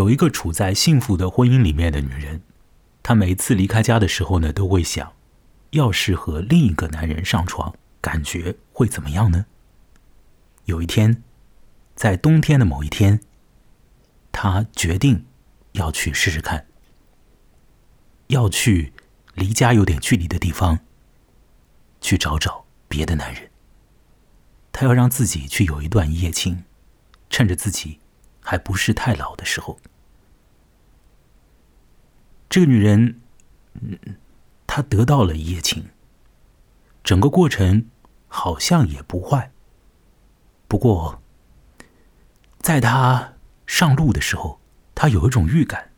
有一个处在幸福的婚姻里面的女人，她每次离开家的时候呢，都会想，要是和另一个男人上床，感觉会怎么样呢？有一天，在冬天的某一天，她决定要去试试看，要去离家有点距离的地方，去找找别的男人。她要让自己去有一段一夜情，趁着自己。还不是太老的时候，这个女人，她得到了一夜情，整个过程好像也不坏。不过，在她上路的时候，她有一种预感，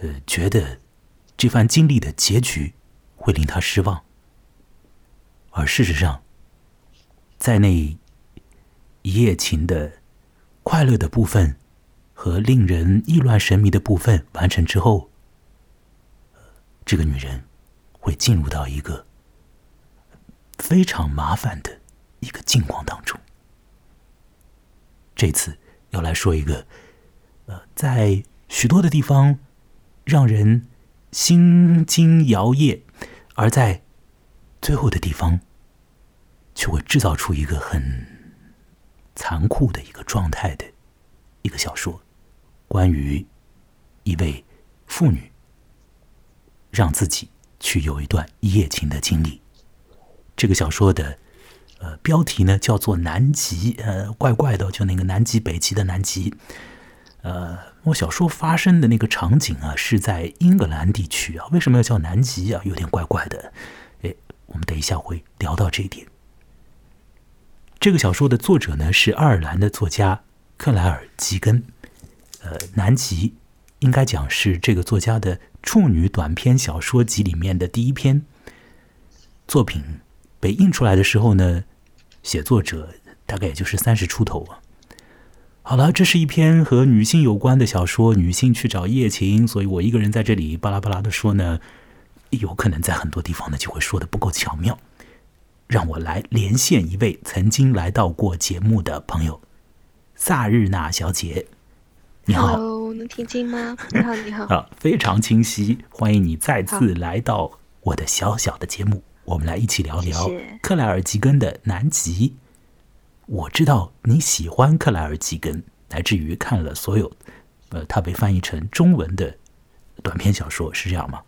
呃，觉得这番经历的结局会令她失望。而事实上，在那一夜情的。快乐的部分和令人意乱神迷的部分完成之后，这个女人会进入到一个非常麻烦的一个境况当中。这次要来说一个，呃，在许多的地方让人心惊摇曳，而在最后的地方却会制造出一个很。残酷的一个状态的一个小说，关于一位妇女让自己去有一段一夜情的经历。这个小说的呃标题呢叫做《南极》，呃，怪怪的，就那个南极、北极的南极。呃，我小说发生的那个场景啊是在英格兰地区啊，为什么要叫南极啊？有点怪怪的。哎，我们等一下会聊到这一点。这个小说的作者呢是爱尔兰的作家克莱尔·吉根，呃，《南极》应该讲是这个作家的处女短篇小说集里面的第一篇作品。被印出来的时候呢，写作者大概也就是三十出头啊。好了，这是一篇和女性有关的小说，女性去找夜情，所以我一个人在这里巴拉巴拉的说呢，有可能在很多地方呢就会说的不够巧妙。让我来连线一位曾经来到过节目的朋友，萨日娜小姐，你好，能听清吗？你好，你好，啊，非常清晰，欢迎你再次来到我的小小的节目，我们来一起聊聊克莱尔吉根的《南极》。我知道你喜欢克莱尔吉根，乃至于看了所有，呃，他被翻译成中文的短篇小说，是这样吗？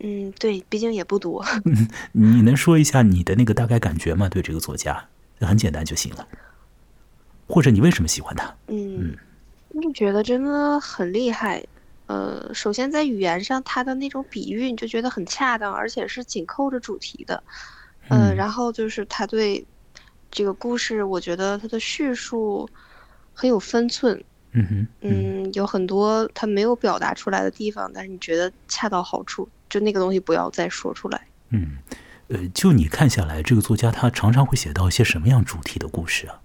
嗯，对，毕竟也不多。你能说一下你的那个大概感觉吗？对这个作家，很简单就行了。或者你为什么喜欢他？嗯，我觉得真的很厉害。呃，首先在语言上，他的那种比喻你就觉得很恰当，而且是紧扣着主题的。嗯，然后就是他对这个故事，我觉得他的叙述很有分寸。嗯哼，嗯，有很多他没有表达出来的地方，但是你觉得恰到好处。就那个东西不要再说出来。嗯，呃，就你看下来，这个作家他常常会写到一些什么样主题的故事啊？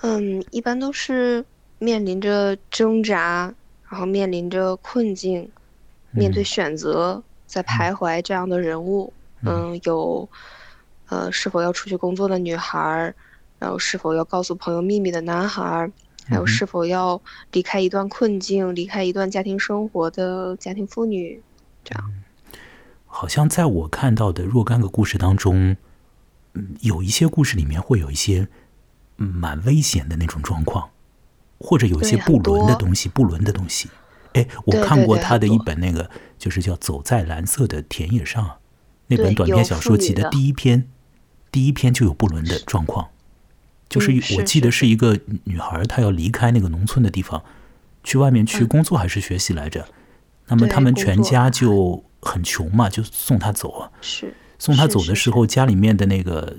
嗯，一般都是面临着挣扎，然后面临着困境，面对选择在徘徊这样的人物。嗯，有呃是否要出去工作的女孩，然后是否要告诉朋友秘密的男孩，还有是否要离开一段困境、离开一段家庭生活的家庭妇女，这样。好像在我看到的若干个故事当中，嗯，有一些故事里面会有一些蛮危险的那种状况，或者有一些不伦的东西，不伦的东西。哎，我看过他的一本那个，就是叫《走在蓝色的田野上》那本短篇小说集的第一篇，第一篇就有不伦的状况，就是我记得是一个女孩，她要离开那个农村的地方，去外面去工作还是学习来着，那么他们全家就。很穷嘛，就送她走啊。是。送她走的时候，家里面的那个，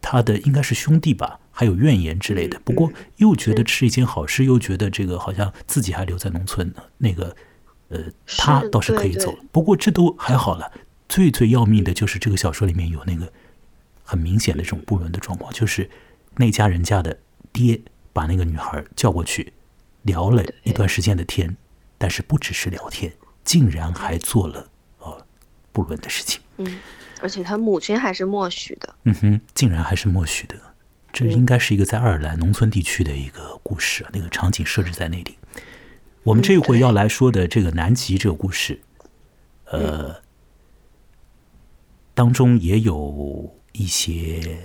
他的应该是兄弟吧，还有怨言之类的。不过又觉得是一件好事，又觉得这个好像自己还留在农村呢。那个，呃，他倒是可以走。不过这都还好了。最最要命的就是这个小说里面有那个很明显的这种不伦的状况，就是那家人家的爹把那个女孩叫过去聊了一段时间的天，但是不只是聊天。竟然还做了呃不伦的事情，嗯，而且他母亲还是默许的，嗯哼，竟然还是默许的，这应该是一个在爱尔兰农村地区的一个故事啊，那个场景设置在那里。我们这回要来说的这个南极这个故事，呃，当中也有一些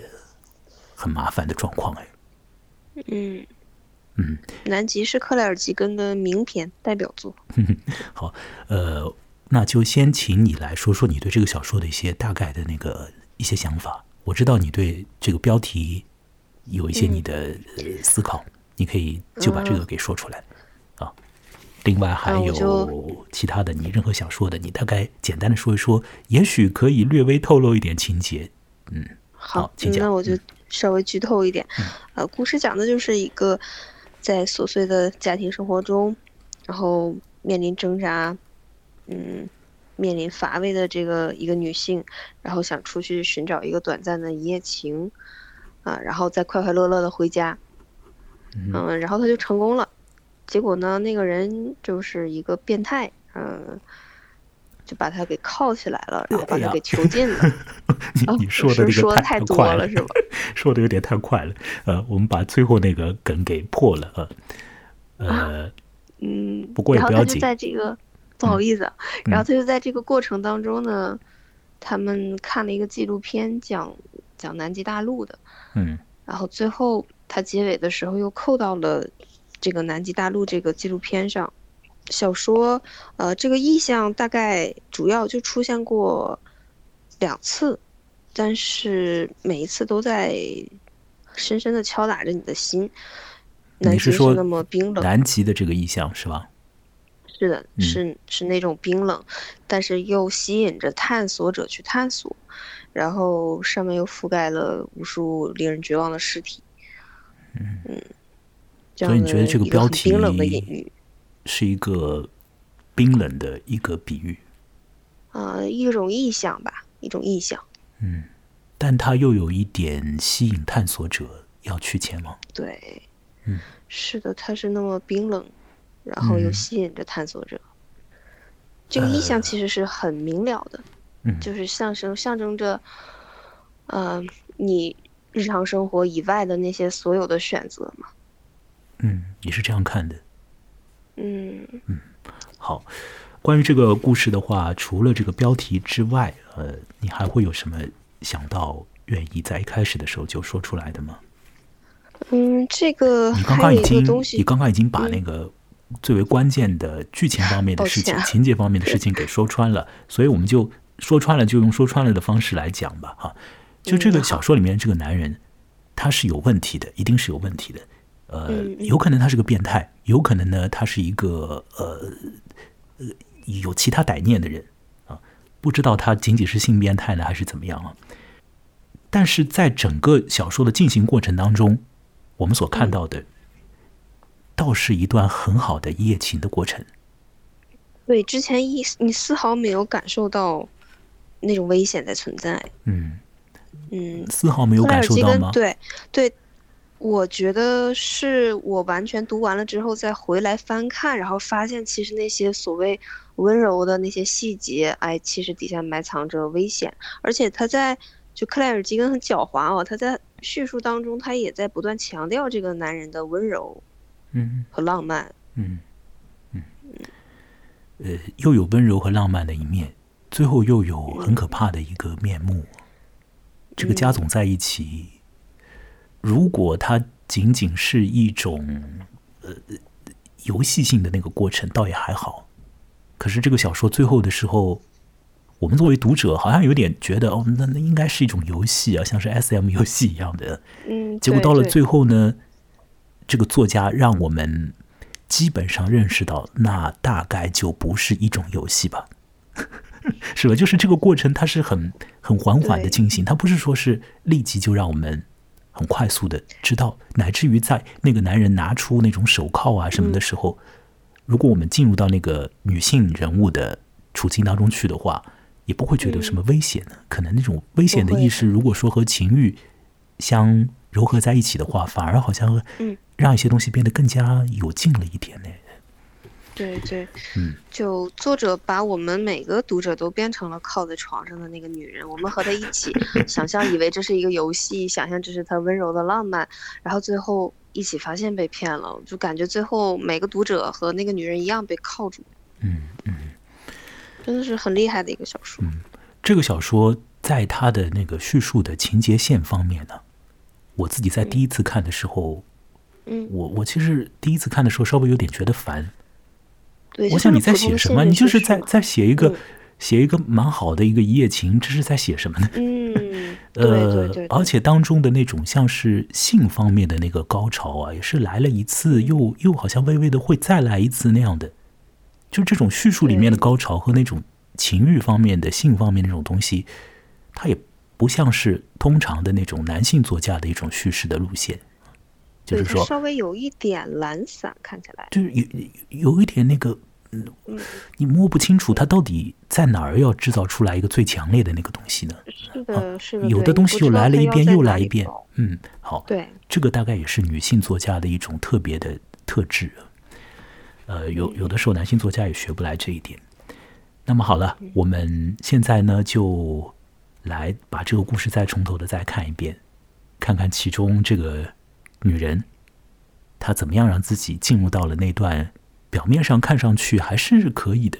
很麻烦的状况哎。嗯嗯，南极是克莱尔吉根的名篇代表作。好，呃，那就先请你来说说你对这个小说的一些大概的那个一些想法。我知道你对这个标题有一些你的呃思考，你可以就把这个给说出来啊。另外还有其他的，你任何想说的，你大概简单的说一说，也许可以略微透露一点情节。嗯好，请讲嗯那我就稍微剧透一点。呃，故事讲的就是一个在琐碎的家庭生活中，然后面临挣扎，嗯，面临乏味的这个一个女性，然后想出去寻找一个短暂的一夜情，啊，然后再快快乐乐的回家，嗯，然后他就成功了。结果呢，那个人就是一个变态，嗯、就把他给铐起来了，然后把他给囚禁了。啊你你说的说得太多了是吧？说的有点太快了。呃，我们把最后那个梗给破了啊。呃，嗯，不过也然后他就不要紧在这个不好意思啊，嗯然后他就在这个过程当中呢，他们看了一个纪录片讲讲南极大陆的，嗯然后最后他结尾的时候又扣到了这个南极大陆这个纪录片上。小说，呃，这个意象大概主要就出现过两次，但是每一次都在深深的敲打着你的心。南极你是说那么冰冷，南极的这个意象是吧？是的，嗯是是那种冰冷，但是又吸引着探索者去探索，然后上面又覆盖了无数令人绝望的尸体。嗯所以你觉得这个标题很冰冷的隐喻是一个冰冷的一个比喻，啊、一种意象吧，一种意象。嗯，但它又有一点吸引探索者要去前往。对，嗯是的，它是那么冰冷，然后又嗯吸引着探索者。这个意象其实是很明了的，嗯就是象征象征着，呃，你日常生活以外的那些所有的选择嘛。嗯，你是这样看的。嗯嗯，好，关于这个故事的话，除了这个标题之外，呃，你还会有什么想到愿意在一开始的时候就说出来的吗？嗯，这个你刚刚已经你刚刚已经把嗯那个最为关键的剧情方面的事情、情节方面的事情给说穿了，所以我们就说穿了，就用说穿了的方式来讲吧，哈。就这个小说里面这个男人，他是有问题的，一定是有问题的。呃，有可能他是个变态，有可能呢他是一个呃呃有其他歹念的人啊，不知道他仅仅是性变态呢，还是怎么样啊？但是在整个小说的进行过程当中，我们所看到的，倒是一段很好的一夜情的过程。对之前一你丝毫没有感受到那种危险在存在。嗯，嗯，丝毫没有感受到吗？根对对，我觉得是我完全读完了之后再回来翻看，然后发现其实那些所谓温柔的那些细节，哎，其实底下埋藏着危险，而且他在就克莱尔基根很狡猾哦，他在叙述当中他也在不断强调这个男人的温柔嗯和浪漫。嗯嗯，呃，又有温柔和浪漫的一面，最后又有很可怕的一个面目。这个家总在一起，如果它仅仅是一种呃游戏性的那个过程，倒也还好。可是这个小说最后的时候，我们作为读者好像有点觉得，哦，那那应该是一种游戏啊，像是 S M 游戏一样的。嗯，结果到了最后呢，这个作家让我们基本上认识到，那大概就不是一种游戏吧，是吧？就是这个过程它是很很缓缓的进行，它不是说是立即就让我们很快速的知道，乃至于在那个男人拿出那种手铐啊什么的时候，如果我们进入到那个女性人物的处境当中去的话，也不会觉得有什么危险的。可能那种危险的意识，如果说和情欲相糅合在一起的话，反而好像嗯让一些东西变得更加有劲了一点呢。对对，嗯，就作者把我们每个读者都变成了靠在床上的那个女人，我们和她一起 想象，以为这是一个游戏，想象这是她温柔的浪漫，然后最后一起发现被骗了，就感觉最后每个读者和那个女人一样被铐住。嗯嗯，真的是很厉害的一个小说。嗯，这个小说在它的那个叙述的情节线方面呢，我自己在第一次看的时候，嗯，我我其实第一次看的时候稍微有点觉得烦。对，我想你在写什么？你就是在在写一个嗯写一个蛮好的一个一夜情，这是在写什么呢？嗯，呃，对对对，而且当中的那种像是性方面的那个高潮啊，也是来了一次，又又好像微微的会再来一次那样的，就这种叙述里面的高潮和那种情欲方面的性方面那种东西，它也不像是通常的那种男性作家的一种叙事的路线，就是说，稍微有一点懒散，看起来。就是有有有一点那个，嗯，你摸不清楚它到底在哪儿要制造出来一个最强烈的那个东西呢？是的，是的。有的东西又来了一遍又来一。遍嗯，好，对，这个大概也是女性作家的一种特别的特质。呃，有有的时候男性作家也学不来这一点。那么好了，我们现在呢就来把这个故事再从头的再看一遍，看看其中这个女人她怎么样让自己进入到了那段表面上看上去还是可以的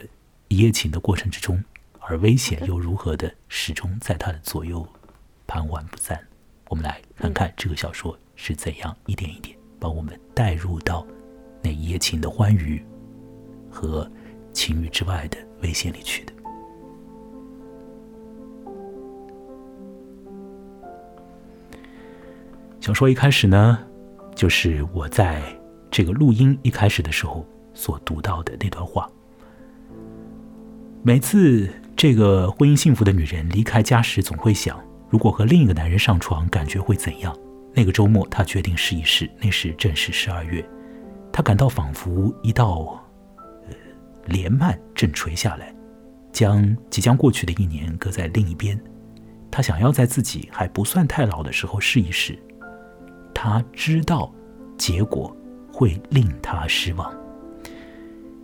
一夜情的过程之中，而危险又如何的始终在他的左右盘桓不散。我们来看看这个小说是怎样一点一点把我们带入到那一夜情的欢愉和情欲之外的危险里去的。小说一开始呢，就是我在这个录音一开始的时候所读到的那段话。每次这个婚姻幸福的女人离开家时，总会想，如果和另一个男人上床，感觉会怎样？那个周末，她决定试一试。那时正是十二月，她感到仿佛一道呃帘幔正垂下来，将即将过去的一年搁在另一边。她想要在自己还不算太老的时候试一试。她知道结果会令她失望。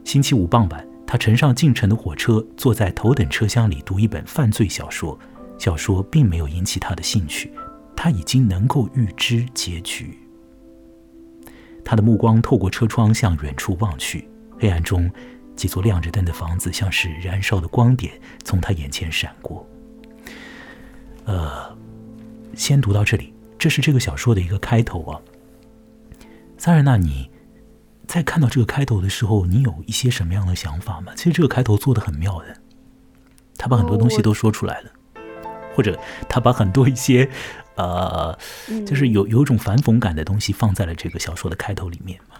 星期五傍晚，他乘上进城的火车，坐在头等车厢里读一本犯罪小说。小说并没有引起他的兴趣，他已经能够预知结局。他的目光透过车窗向远处望去，黑暗中，几座亮着灯的房子像是燃烧的光点从他眼前闪过。呃，先读到这里，这是这个小说的一个开头啊。萨尔纳，你在看到这个开头的时候，你有一些什么样的想法吗？其实这个开头做的很妙的，他把很多东西都说出来了，或者他把很多一些呃，就是有有一种反讽感的东西放在了这个小说的开头里面嘛。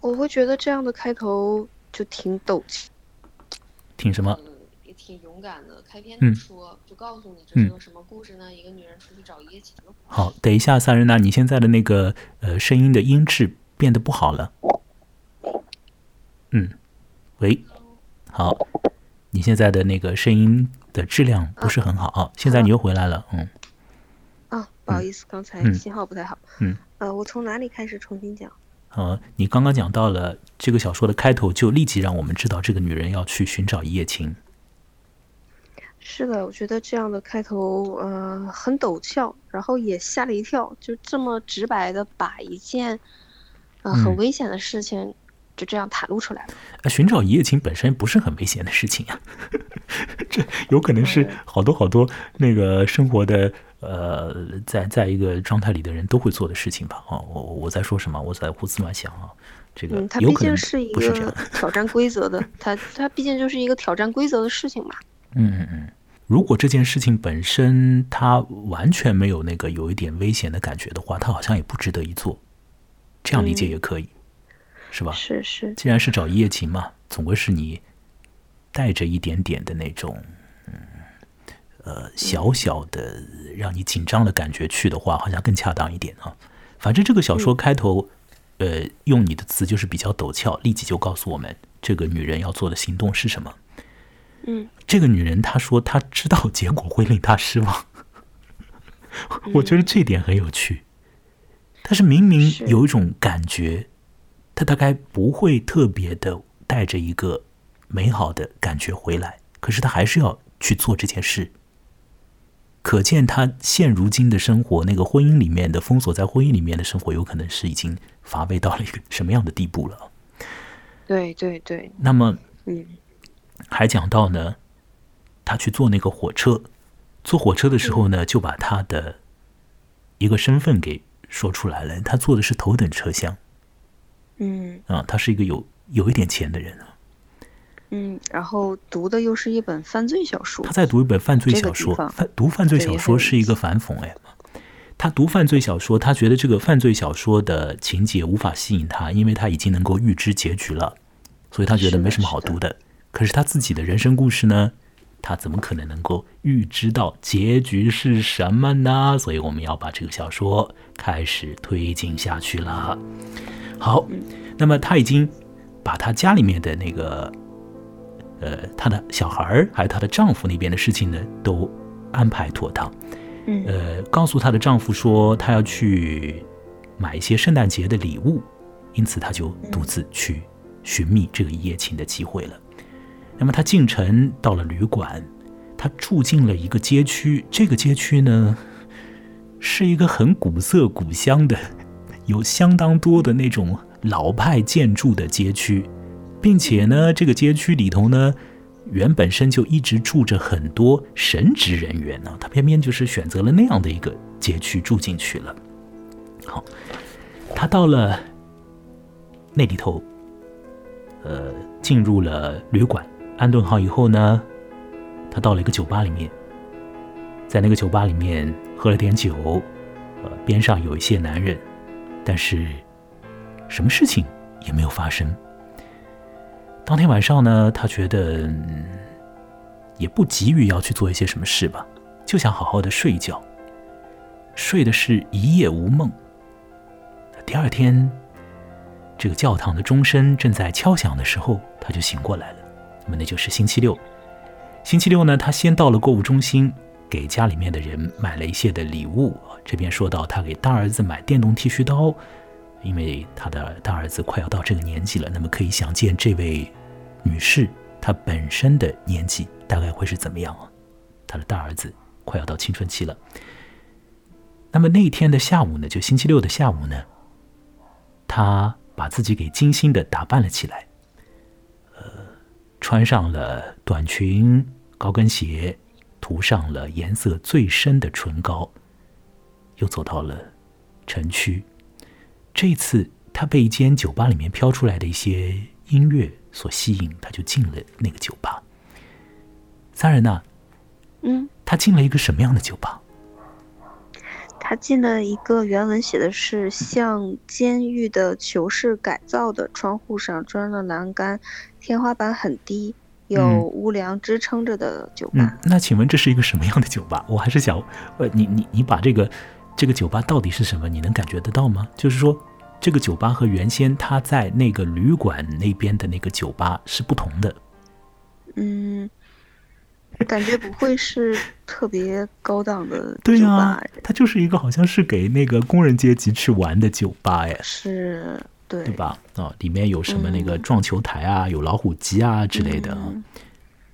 我会觉得这样的开头就挺陡气，挺什么？嗯，也挺勇敢的。开篇嗯就说，就告诉你这是个什么故事呢？一个女人出去找一夜情的故事。好，等一下，萨仁娜，你现在的那个呃声音的音质变得不好了。嗯，喂，好，你现在的那个声音的质量不是很好啊。现在你又回来了，嗯啊，不好意思，刚才嗯信号不太好。嗯，呃，我从哪里开始重新讲？呃，你刚刚讲到了这个小说的开头，就立即让我们知道这个女人要去寻找一夜情。是的，我觉得这样的开头，呃，很陡峭，然后也吓了一跳，就这么直白的把一件，呃，很嗯危险的事情就这样袒露出来了。呃寻找一夜情本身不是很危险的事情啊，这有可能是好多好多那个生活的呃，在在一个状态里的人都会做的事情吧。哦，我我在说什么？我在胡思乱想啊。这个嗯，它毕竟是一个。挑战规则的，它它毕竟就是一个挑战规则的事情嘛。嗯嗯嗯。如果这件事情本身它完全没有那个有一点危险的感觉的话，它好像也不值得一做。这样理解嗯也可以，是吧？是是，既然是找一夜情嘛，总归是你带着一点点的那种，嗯，呃，小小的让你紧张的感觉去的话，好像更恰当一点啊。反正这个小说开头，呃，用你的词就是比较陡峭，立即就告诉我们这个女人要做的行动是什么。嗯，这个女人她说她知道结果会令她失望，我觉得这点很有趣。但是明明有一种感觉，他大概不会特别的带着一个美好的感觉回来，可是他还是要去做这件事。可见他现如今的生活，那个婚姻里面的封锁在婚姻里面的生活，有可能是已经乏味到了一个什么样的地步了？对对对。那么，嗯，还讲到呢，他去坐那个火车，坐火车的时候呢，就把他的一个身份给说出来了。他坐的是头等车厢。嗯。啊，他是一个有有一点钱的人啊。嗯，然后读的又是一本犯罪小说。他在读一本犯罪小说，犯读犯罪小说是一个反讽哎。他读犯罪小说，他觉得这个犯罪小说的情节无法吸引他，因为他已经能够预知结局了，所以他觉得没什么好读的。可是他自己的人生故事呢，他怎么可能能够预知到结局是什么呢？所以我们要把这个小说开始推进下去了。好，那么他已经把他家里面的那个。呃，她的小孩儿还有她的丈夫那边的事情呢，都安排妥当。嗯，呃，告诉她的丈夫说，她要去买一些圣诞节的礼物，因此她就独自去寻觅这个一夜情的机会了。那么她进城到了旅馆，她住进了一个街区，这个街区呢，是一个很古色古香的，有相当多的那种老派建筑的街区。并且呢，这个街区里头呢，原本身就一直住着很多神职人员呢，他偏偏就是选择了那样的一个街区住进去了。好，他到了那里头，呃，进入了旅馆安顿好以后呢，他到了一个酒吧里面，在那个酒吧里面喝了点酒，呃，边上有一些男人，但是什么事情也没有发生。当天晚上呢，他觉得也不急于要去做一些什么事吧，就想好好的睡一觉。睡的是一夜无梦。第二天，这个教堂的钟声正在敲响的时候，他就醒过来了。那么那就是星期六。星期六呢，他先到了购物中心，给家里面的人买了一些的礼物。这边说到他给大儿子买电动剃须刀。因为他的大儿子快要到这个年纪了，那么可以想见这位女士她本身的年纪大概会是怎么样啊？她的大儿子快要到青春期了。那么那天的下午呢，就星期六的下午呢，他把自己给精心的打扮了起来，呃，穿上了短裙、高跟鞋，涂上了颜色最深的唇膏，又走到了城区。这次他被一间酒吧里面飘出来的一些音乐所吸引，他就进了那个酒吧。三人呐，嗯，他进了一个什么样的酒吧？他进了一个原文写的是像监狱的囚室改造的，窗户上装了栏杆，天花板很低，有屋梁支撑着的酒吧。嗯，那请问这是一个什么样的酒吧？我还是想，呃，你你你把这个。这个酒吧到底是什么？你能感觉得到吗？就是说，这个酒吧和原先他在那个旅馆那边的那个酒吧是不同的。嗯，感觉不会是特别高档的 对呀，它就是一个好像是给那个工人阶级去玩的酒吧哎。是，对，对吧？啊，里面有什么那个撞球台啊，有老虎机啊之类的，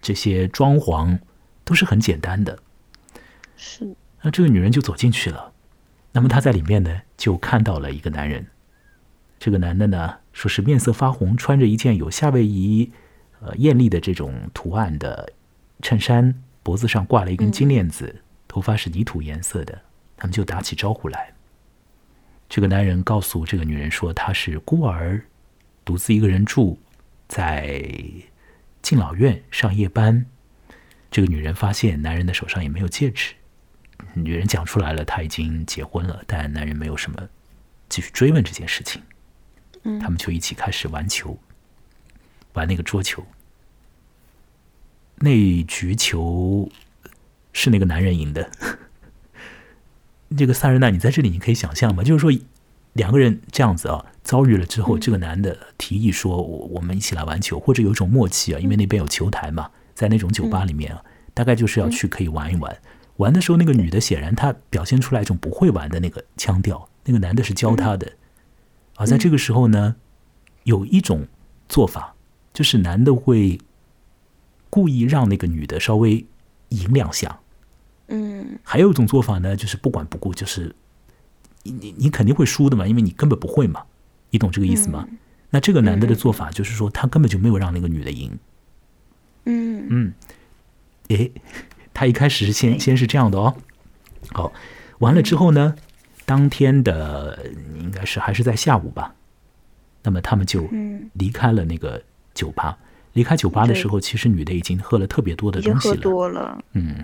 这些装潢都是很简单的。是。那这个女人就走进去了。那么她在里面呢，就看到了一个男人。这个男的呢，说是面色发红，穿着一件有夏威夷呃艳丽的这种图案的衬衫，脖子上挂了一根金链子，头发是泥土颜色的。他们就打起招呼来。这个男人告诉这个女人说，他是孤儿，独自一个人住在敬老院上夜班。这个女人发现男人的手上也没有戒指。女人讲出来了，她已经结婚了，但男人没有什么继续追问这件事情。嗯，他们就一起开始玩球，玩那个桌球。那局球是那个男人赢的。这个萨日娜，你在这里，你可以想象吗？就是说，两个人这样子啊，遭遇了之后，这个男的提议说：“我我们一起来玩球，或者有一种默契啊，因为那边有球台嘛，在那种酒吧里面啊，大概就是要去可以玩一玩。”玩的时候，那个女的显然她表现出来一种不会玩的那个腔调，那个男的是教她的。而在这个时候呢，有一种做法，就是男的会故意让那个女的稍微赢两下。嗯还有一种做法呢，就是不管不顾，就是你你你肯定会输的嘛，因为你根本不会嘛，你懂这个意思吗？那这个男的的做法就是说，他根本就没有让那个女的赢。嗯嗯，诶，他一开始是先先是这样的哦。好，完了之后呢，当天的应该是还是在下午吧。那么他们就嗯，离开了那个酒吧。离开酒吧的时候，其实女的已经喝了特别多的东西了。多了。嗯，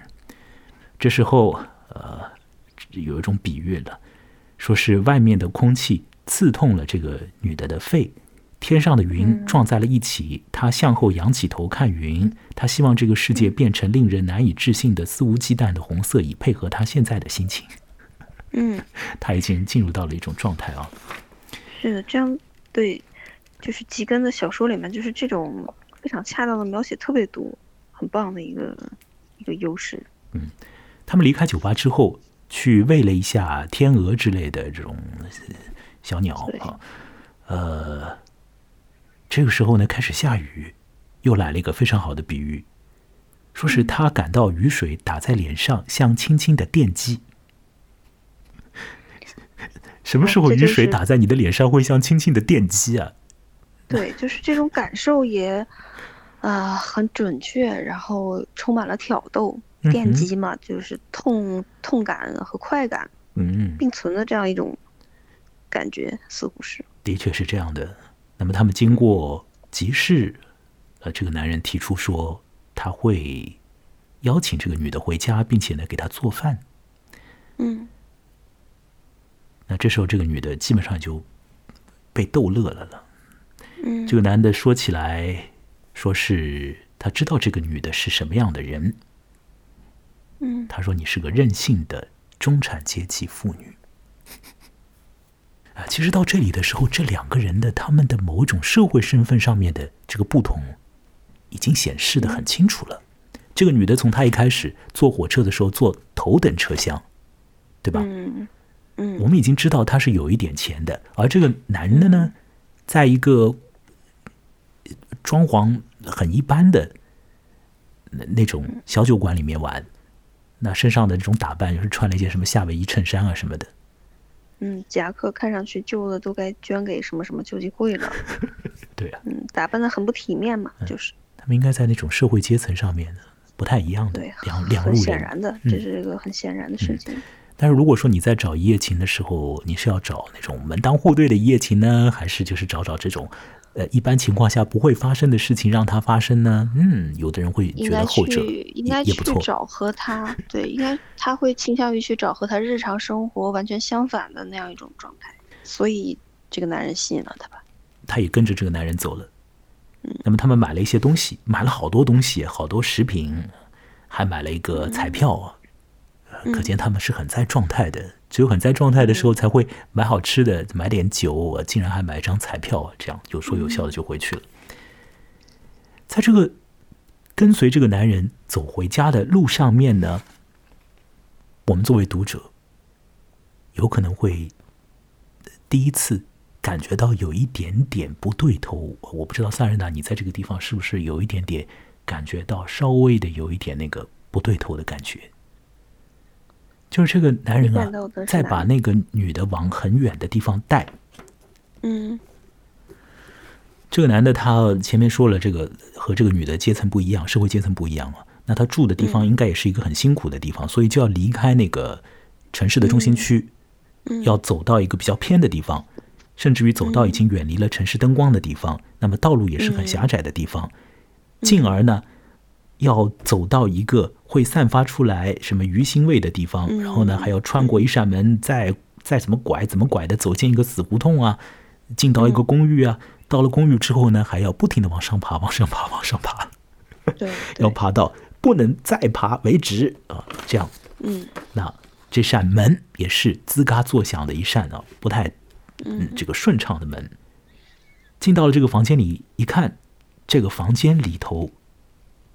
这时候呃，有一种比喻了，说是外面的空气刺痛了这个女的的肺，天上的云撞在了一起，她向后仰起头看云，她希望这个世界变成令人难以置信的肆无忌惮的红色，以配合她现在的心情。嗯，她已经进入到了一种状态啊。是的，这样对，就是吉根的小说里面，就是这种非常恰当的描写特别多，很棒的一个一个优势。他们离开酒吧之后，去喂了一下天鹅之类的这种呃小鸟啊。呃，这个时候呢，开始下雨，又来了一个非常好的比喻，说是他感到雨水打在脸上，像轻轻的电击。什么时候雨水打在你的脸上会像轻轻的电击啊？对，就是这种感受也啊、很准确，然后充满了挑逗。电击嘛，就是痛痛感和快感嗯，并存的这样一种感觉，似乎是。的确是这样的。那么他们经过集市，呃，这个男人提出说他会邀请这个女的回家，并且呢给她做饭。嗯那这时候这个女的基本上就被逗乐了了。嗯这个男的说起来，说是他知道这个女的是什么样的人。嗯他说你是个任性的中产阶级妇女。啊，其实到这里的时候，这两个人的他们的某种社会身份上面的这个不同，已经显示的很清楚了。这个女的从她一开始坐火车的时候坐头等车厢，对吧？嗯嗯我们已经知道她是有一点钱的，而这个男的呢，在一个装潢很一般的那那种小酒馆里面玩，那身上的这种打扮又是穿了一件什么夏威夷衬衫啊什么的，嗯，夹克看上去旧的都该捐给什么什么救济会了。对啊，嗯，打扮的很不体面嘛，就是他们应该在那种社会阶层上面呢不太一样的对，两两很路人。显然的，这是一个很显然的事情。但是如果说你在找一夜情的时候，你是要找那种门当户对的一夜情呢，还是就是找找这种，呃，一般情况下不会发生的事情让它发生呢？嗯，有的人会觉得后者，应该去也也不错。找和他对，应该他会倾向于去找和他日常生活完全相反的那样一种状态，所以这个男人吸引了他吧。他也跟着这个男人走了。那么他们买了一些东西，买了好多东西，好多食品，还买了一个彩票可见他们是很在状态的，只有很在状态的时候才会买好吃的，买点酒，我竟然还买一张彩票，这样有说有笑的就回去了。在这个跟随这个男人走回家的路上面呢，我们作为读者，有可能会第一次感觉到有一点点不对头。我不知道萨仁娜，你在这个地方是不是有一点点感觉到稍微的有一点那个不对头的感觉？就是这个男人啊你感到的，是在把那个女的往很远的地方带。嗯。这个男的他前面说了，这个和这个女的阶层不一样，社会阶层不一样嘛。那他住的地方应该也是一个很辛苦的地方，所以就要离开那个城市的中心区，要走到一个比较偏的地方，甚至于走到已经远离了城市灯光的地方。那么道路也是很狭窄的地方，进而呢，要走到一个会散发出来什么鱼腥味的地方，然后呢还要穿过一扇门，再再怎么拐怎么拐的走进一个死胡同啊，进到一个公寓啊。到了公寓之后呢，还要不停的往上爬，往上爬，往上爬，对要爬到不能再爬为止啊！这样，嗯那这扇门也是吱嘎作响的一扇啊，不太嗯这个顺畅的门。进到了这个房间里一看，这个房间里头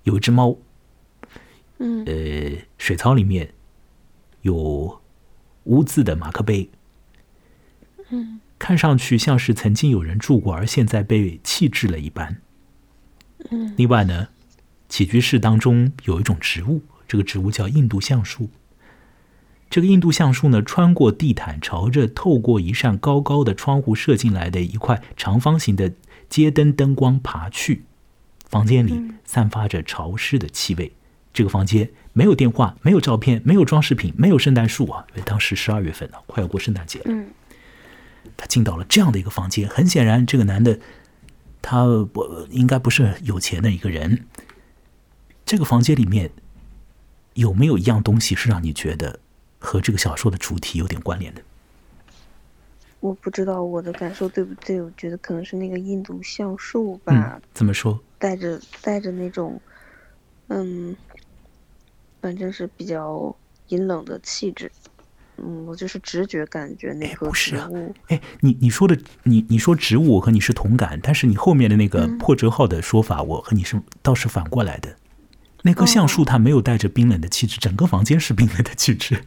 有一只猫，嗯呃，水槽里面有污渍的马克杯，嗯看上去像是曾经有人住过，而现在被弃置了一般。嗯，另外呢，起居室当中有一种植物，这个植物叫印度橡树。这个印度橡树呢，穿过地毯，朝着透过一扇高高的窗户射进来的一块长方形的街灯灯光爬去。房间里散发着潮湿的气味。这个房间没有电话，没有照片，没有装饰品，没有圣诞树啊，因为当时十二月份了，快要过圣诞节了。嗯，他进到了这样的一个房间，很显然，这个男的他不应该不是有钱的一个人。这个房间里面有没有一样东西是让你觉得和这个小说的主题有点关联的？我不知道我的感受对不对，我觉得可能是那个印度橡树吧，嗯，怎么说？带着带着那种，嗯，反正是比较阴冷的气质。嗯，我就是直觉感觉那哎个植物，哎，你你说的你你说植物，我和你是同感，但是你后面的那个嗯破折号的说法，我和你是倒是反过来的。那棵橡树它没有带着冰冷的气质，整个房间是冰冷的气质。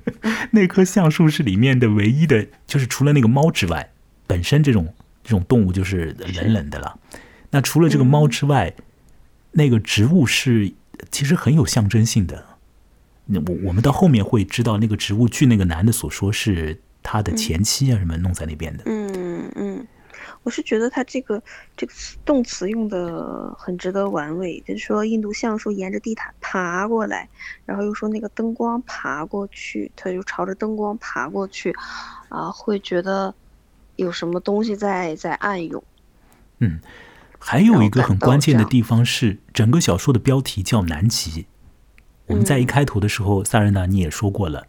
那棵橡树是里面的唯一的，就是除了那个猫之外，本身这种这种动物就是冷冷的了。那除了这个猫之外，那个植物是其实很有象征性的。那我我们到后面会知道，那个植物，据那个男的所说，是他的前妻啊什么弄在那边的。嗯嗯，我是觉得他这个这个词动词用的很值得玩味，就是说印度橡树沿着地毯爬过来，然后又说那个灯光爬过去，他就朝着灯光爬过去，啊，会觉得有什么东西在在暗涌。还有一个很关键的地方是，整个小说的标题叫《南极》。我们在一开头的时候，萨仁娜你也说过了，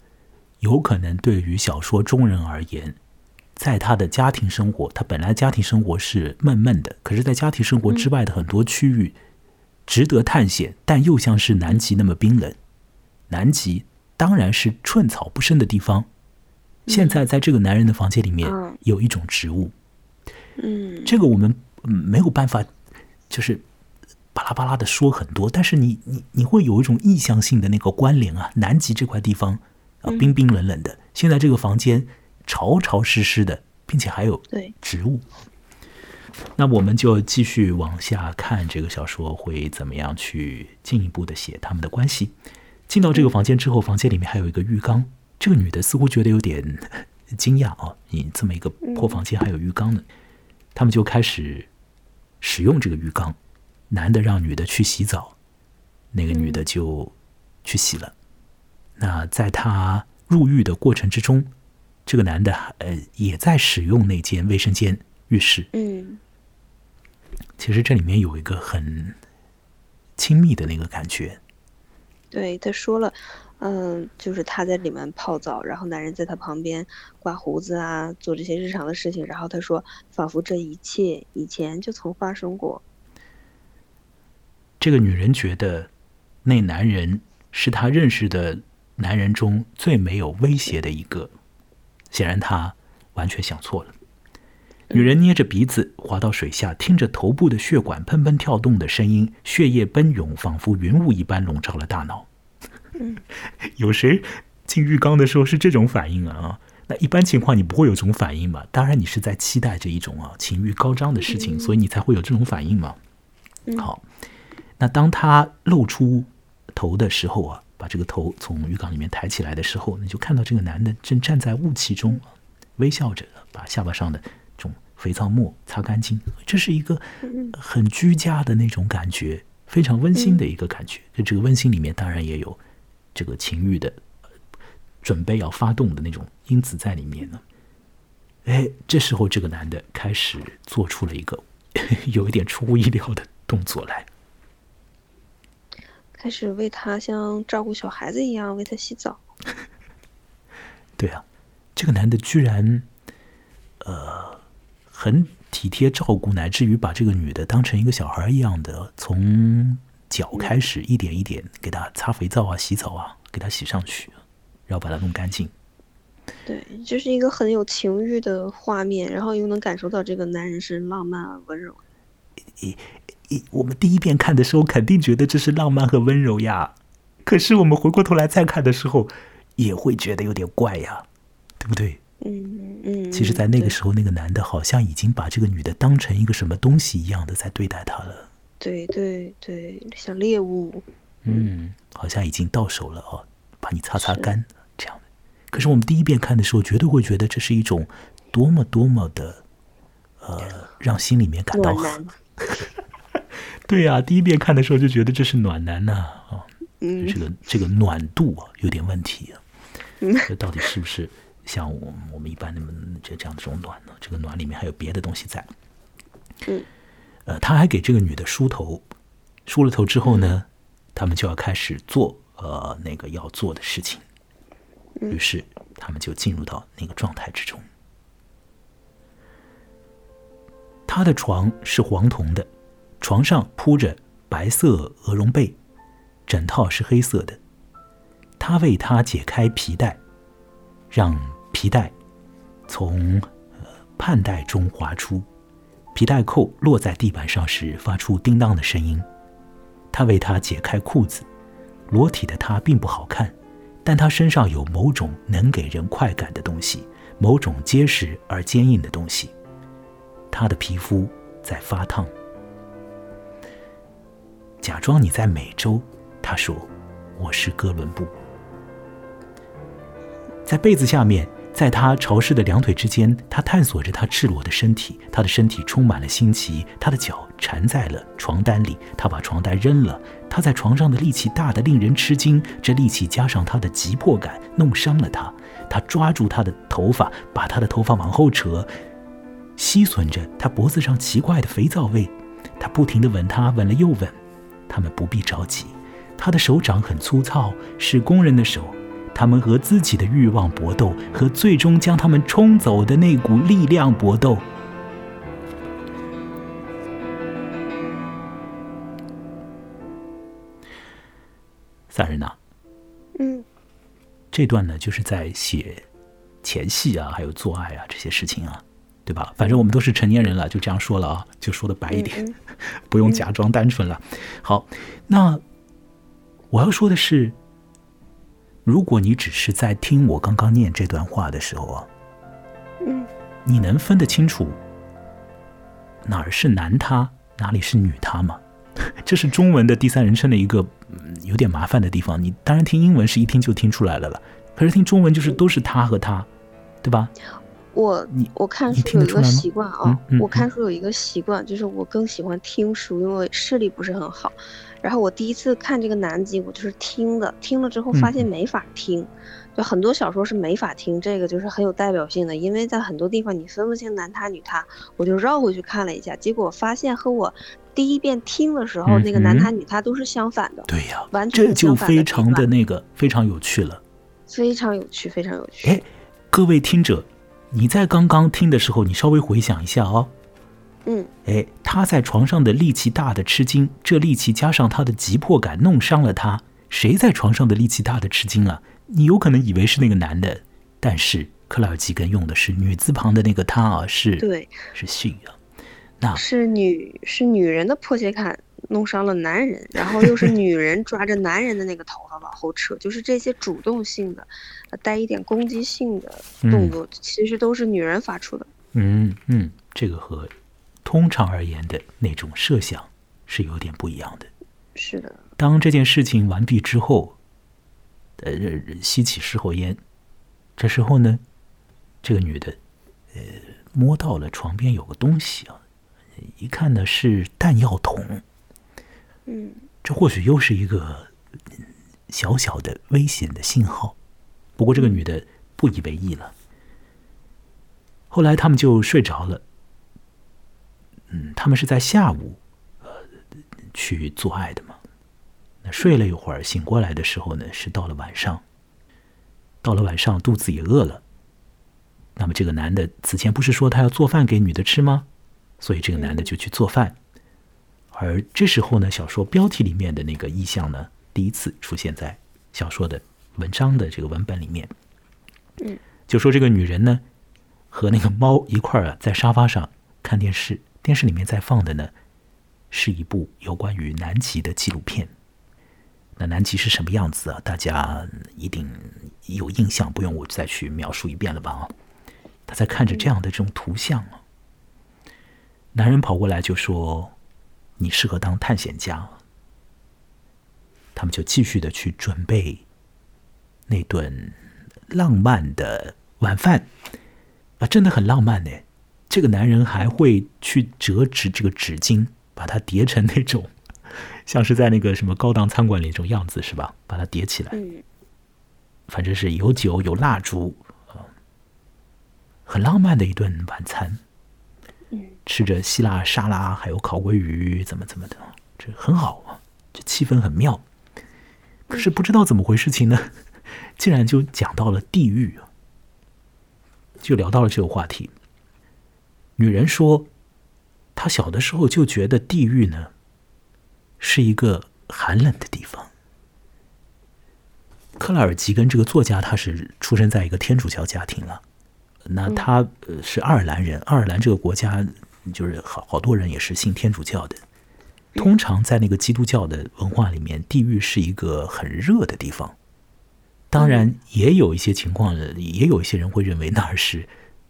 有可能对于小说中人而言，在他的家庭生活，他本来家庭生活是闷闷的，可是，在家庭生活之外的很多区域值得探险，但又像是南极那么冰冷。南极当然是寸草不生的地方。现在在这个男人的房间里面嗯有一种植物，嗯这个我们嗯没有办法，就是巴拉巴拉的说很多，但是你你你会有一种意向性的那个关联啊。南极这块地方啊，冰冰冷冷的，现在这个房间潮潮湿湿的，并且还有，植物。那我们就继续往下看这个小说会怎么样去进一步的写他们的关系。进到这个房间之后，房间里面还有一个浴缸。这个女的似乎觉得有点惊讶啊，你这么一个破房间还有浴缸呢。他们就开始使用这个浴缸，男的让女的去洗澡，那个女的就去洗了。那在他入浴的过程之中，这个男的呃也在使用那间卫生间浴室。嗯其实这里面有一个很亲密的那个感觉，对，他说了，嗯，就是他在里面泡澡，然后男人在他旁边刮胡子啊，做这些日常的事情，然后他说，仿佛这一切以前就曾发生过。这个女人觉得那男人是她认识的男人中最没有威胁的一个，显然她完全想错了。女人捏着鼻子滑到水下，听着头部的血管砰砰跳动的声音，血液奔涌，仿佛云雾一般笼罩了大脑。有谁进浴缸的时候是这种反应啊？啊，那一般情况你不会有这种反应吧？当然你是在期待着一种啊情欲高涨的事情，所以你才会有这种反应嘛。好，那当他露出头的时候啊，把这个头从浴缸里面抬起来的时候，你就看到这个男的正站在雾气中，微笑着把下巴上的这种肥皂沫擦干净。这是一个很居家的那种感觉，非常温馨的一个感觉。在这个温馨里面，当然也有这个情欲的呃准备要发动的那种因子在里面呢。哎，这时候这个男的开始做出了一个 有一点出乎意料的动作来。开始为他像照顾小孩子一样为他洗澡。对啊，这个男的居然，呃，很体贴照顾，乃至于把这个女的当成一个小孩一样的，从脚开始一点一点给它擦肥皂啊、洗澡啊，给它洗上去，然后把它弄干净。对，就是一个很有情欲的画面，然后又能感受到这个男人是浪漫而温柔。一我们第一遍看的时候，肯定觉得这是浪漫和温柔呀，可是我们回过头来再看的时候，也会觉得有点怪呀，对不对？嗯嗯。其实，在那个时候，那个男的好像已经把这个女的当成一个什么东西一样的在对待她了。对对对，像猎物。嗯，好像已经到手了哦，把你擦擦干这样的。可是我们第一遍看的时候，绝对会觉得这是一种多么多么的，呃，让心里面感到暖男。对呀、第一遍看的时候就觉得这是暖男呐啊，嗯这个这个暖度啊有点问题啊，嗯这到底是不是像我们我们一般那么这这样的这种暖呢？这个暖里面还有别的东西在。嗯，呃，他还给这个女的梳头，梳了头之后呢，他们就要开始做呃那个要做的事情，于是他们就进入到那个状态之中。他的床是黄铜的，床上铺着白色鹅绒被，枕套是黑色的。他为她解开皮带，让皮带从呃盼带中滑出，皮带扣落在地板上时发出叮当的声音。他为她解开裤子，裸体的她并不好看，但她身上有某种能给人快感的东西，某种结实而坚硬的东西。她的皮肤在发烫。假装你在美洲，他说：“我是哥伦布。”在被子下面，在他潮湿的两腿之间，他探索着他赤裸的身体。他的身体充满了新奇，他的脚缠在了床单里。他把床单扔了。他在床上的力气大得令人吃惊，这力气加上他的急迫感，弄伤了他。他抓住他的头发，把他的头发往后扯，吸吮着他脖子上奇怪的肥皂味。他不停地吻她，吻了又吻。他们不必着急，他的手掌很粗糙，是工人的手。他们和自己的欲望搏斗，和最终将他们冲走的那股力量搏斗。三人呐、嗯这段呢，就是在写前戏啊，还有做爱啊这些事情啊，对吧？反正我们都是成年人了，就这样说了啊，就说的白一点，嗯 不用假装单纯了。好，那我要说的是，如果你只是在听我刚刚念这段话的时候啊，嗯你能分得清楚哪儿是男他，哪里是女他吗？这是中文的第三人称的一个、嗯、有点麻烦的地方。你当然听英文是一听就听出来了了，可是听中文就是都是他和他，对吧？我你我看书有一个习惯啊，嗯嗯我看书有一个习惯，就是我更喜欢听书，因为视力不是很好。然后我第一次看这个南极，我就是听的，听了之后发现没法听，就很多小说是没法听，这个就是很有代表性的，因为在很多地方你分不清男他女他，我就绕回去看了一下，结果发现和我第一遍听的时候、那个男他女他都是相反的，对呀、完全这就非常的那个非常有趣了。非常有趣，非常有趣。哎，各位听者，你在刚刚听的时候，你稍微回想一下哦。嗯哎，他在床上的力气大的吃惊，这力气加上他的急迫感，弄伤了他。谁在床上的力气大的吃惊啊？你有可能以为是那个男的，但是克莱尔基根用的是女字旁的那个他啊，是对，是 she 啊。那是女是女人的迫切感弄伤了男人，然后又是女人抓着男人的那个头发往后扯，就是这些主动性的，呃带一点攻击性的动作，其实都是女人发出的。嗯嗯，这个和通常而言的那种设想是有点不一样的。是的，当这件事情完毕之后，呃，吸起事后烟，这时候呢，这个女的，呃，摸到了床边有个东西啊，一看呢是弹药桶，嗯这或许又是一个嗯小小的危险的信号。不过这个女的不以为意了。后来他们就睡着了。嗯，他们是在下午，呃，去做爱的嘛。那睡了一会儿，醒过来的时候呢，是到了晚上。到了晚上，肚子也饿了。那么这个男的此前不是说他要做饭给女的吃吗？所以这个男的就去做饭。而这时候呢，小说标题里面的那个意象呢，第一次出现在小说的文章的这个文本里面。嗯，就说这个女人呢，和那个猫一块儿啊，在沙发上看电视，电视里面在放的呢，是一部有关于南极的纪录片。那南极是什么样子啊？大家一定有印象，不用我再去描述一遍了吧？啊，他在看着这样的这种图像啊。男人跑过来就说：“你适合当探险家。”他们就继续的去准备那顿浪漫的晚饭啊，真的很浪漫呢。这个男人还会去折纸这个纸巾，把它叠成那种 像是在那个什么高档餐馆里那种样子，是吧？把它叠起来。嗯，反正是有酒有蜡烛啊，很浪漫的一顿晚餐。嗯，吃着希腊沙拉，还有烤鲑鱼，怎么怎么的，这很好啊，这气氛很妙。可是不知道怎么回事情呢，竟然就讲到了地狱啊，就聊到了这个话题。女人说，她小的时候就觉得地狱呢是一个寒冷的地方。克莱尔吉根这个作家，他是出生在一个天主教家庭了。那他呃是爱尔兰人，爱尔兰这个国家就是好好多人也是信天主教的。通常在那个基督教的文化里面，地狱是一个很热的地方。当然，也有一些情况，也有一些人会认为那儿是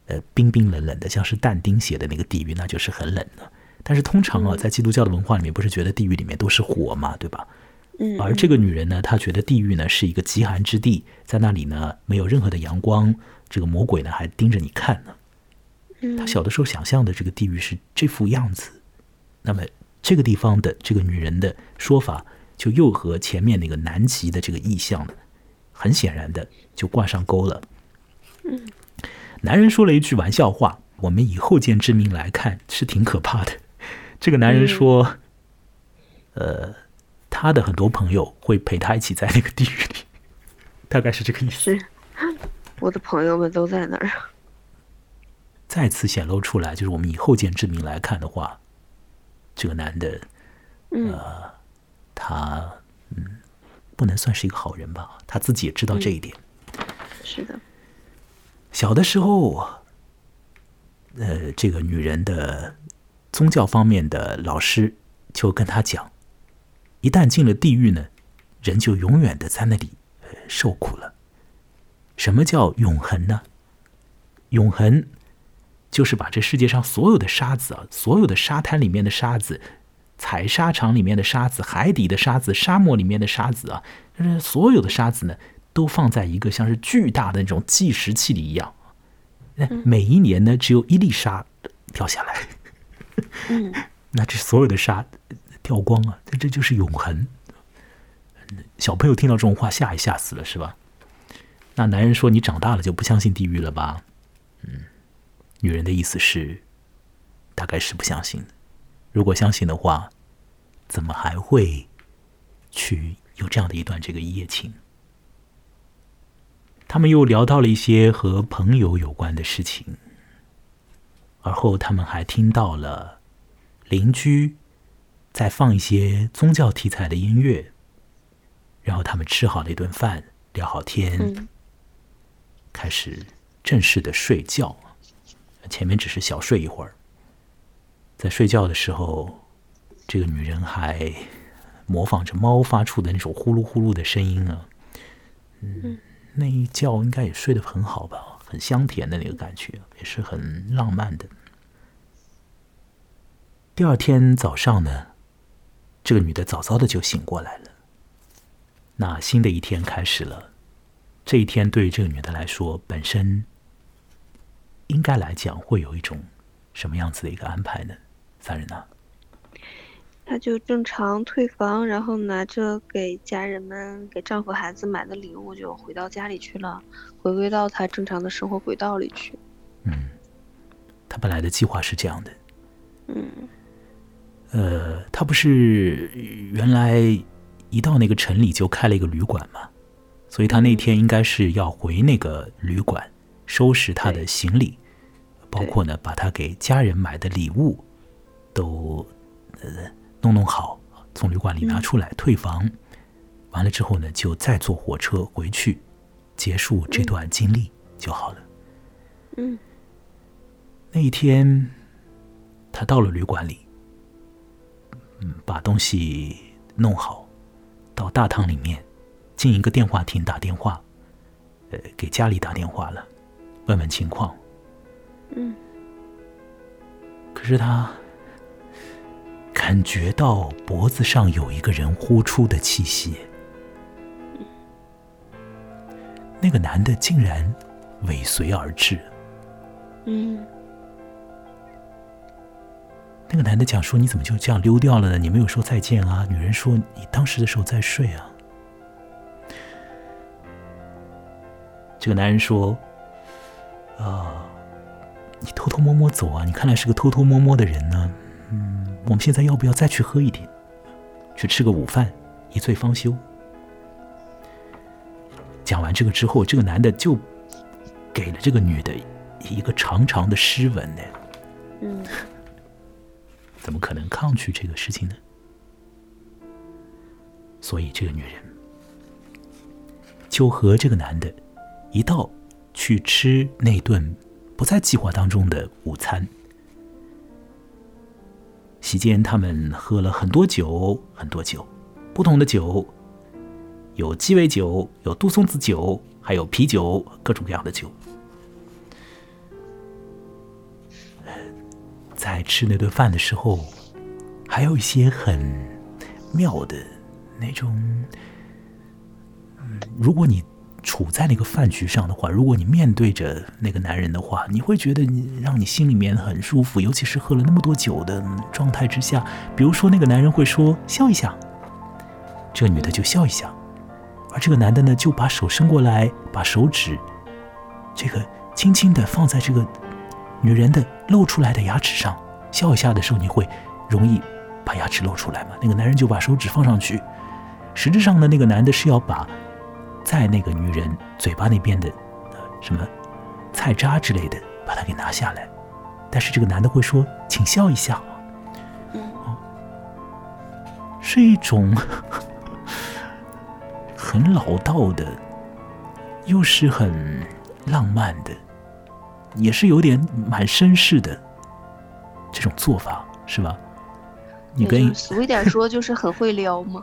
呃冰冰冷冷的，像是但丁写的那个地狱，那就是很冷的。但是通常啊，在基督教的文化里面，不是觉得地狱里面都是火嘛，对吧？嗯。而这个女人呢，她觉得地狱呢是一个极寒之地，在那里呢没有任何的阳光，这个魔鬼呢还盯着你看呢。她小的时候想象的这个地狱是这副样子，那么。这个地方的这个女人的说法，就又和前面那个南极的这个意象呢，很显然的就挂上钩了。嗯，男人说了一句玩笑话，我们以后见之明来看是挺可怕的。这个男人说：“呃，他的很多朋友会陪他一起在那个地狱里，大概是这个意思。”是，我的朋友们都在那儿。再次显露出来，就是我们以后见之明来看的话。这个男的，呃，他嗯，不能算是一个好人吧？他自己也知道这一点。是的。小的时候，呃，这个女人的宗教方面的老师就跟他讲：一旦进了地狱呢，人就永远的在那里受苦了。什么叫永恒呢？永恒。就是把这世界上所有的沙子啊，所有的沙滩里面的沙子，采沙场里面的沙子，海底的沙子，沙漠里面的沙子啊，就是所有的沙子呢，都放在一个像是巨大的那种计时器里一样。那每一年呢，只有一粒沙掉下来。嗯，那这所有的沙掉光了，这这就是永恒。小朋友听到这种话，吓一吓死了，是吧？那男人说：“你长大了就不相信地狱了吧？”嗯。女人的意思是，大概是不相信。如果相信的话，怎么还会去有这样的一段这个一夜情？他们又聊到了一些和朋友有关的事情，而后他们还听到了邻居在放一些宗教题材的音乐，然后他们吃好了一顿饭，聊好天，开始正式的睡觉。前面只是小睡一会儿，在睡觉的时候，这个女人还模仿着猫发出的那种呼噜呼噜的声音啊，嗯，那一觉应该也睡得很好吧，很香甜的那个感觉，也是很浪漫的。第二天早上呢，这个女的早早的就醒过来了，那新的一天开始了。这一天对于这个女的来说，本身。应该来讲，会有一种什么样子的一个安排呢？三人呢？他就正常退房，然后拿着给家人们、给丈夫、孩子买的礼物，就回到家里去了，回归到他正常的生活轨道里去。嗯，他本来的计划是这样的。嗯，呃，他不是原来一到那个城里就开了一个旅馆嘛，所以他那天应该是要回那个旅馆。收拾他的行李，包括呢，把他给家人买的礼物都呃弄弄好，从旅馆里拿出来退房。完了之后呢，就再坐火车回去，结束这段经历就好了。嗯，那一天他到了旅馆里，嗯，把东西弄好，到大堂里面进一个电话亭打电话，呃，给家里打电话了。问问情况，嗯，可是他感觉到脖子上有一个人呼出的气息。那个男的竟然尾随而至。嗯，那个男的讲说：“你怎么就这样溜掉了呢？你没有说再见啊？”女人说：“你当时的时候在睡啊。”这个男人说：“啊，你偷偷摸摸走啊？你看来是个偷偷摸摸的人呢。嗯，我们现在要不要再去喝一点，去吃个午饭，一醉方休？”讲完这个之后，这个男的就给了这个女的一个长长的诗文呢。嗯，怎么可能抗拒这个事情呢？所以这个女人就和这个男的一道去吃那顿不在计划当中的午餐。席间，他们喝了很多酒，很多酒，不同的酒。有鸡尾酒，有杜松子酒，还有啤酒，各种各样的酒。在吃那顿饭的时候，还有一些很妙的那种。如果你处在那个饭局上的话，如果你面对着那个男人的话，你会觉得你让你心里面很舒服，尤其是喝了那么多酒的状态之下。比如说，那个男人会说笑一下，这个女的就笑一下。而这个男的呢，就把手伸过来，把手指这个轻轻的放在这个女人的露出来的牙齿上，笑一下的时候，你会容易把牙齿露出来嘛？那个男人就把手指放上去，实质上呢，那个男的是要把在那个女人嘴巴那边的什么菜渣之类的把它给拿下来，但是这个男的会说：“请笑一下。”嗯，是一种。很老道的，又是很浪漫的，也是有点蛮绅士的这种做法，是吧？你跟俗一点说，就是很会撩吗？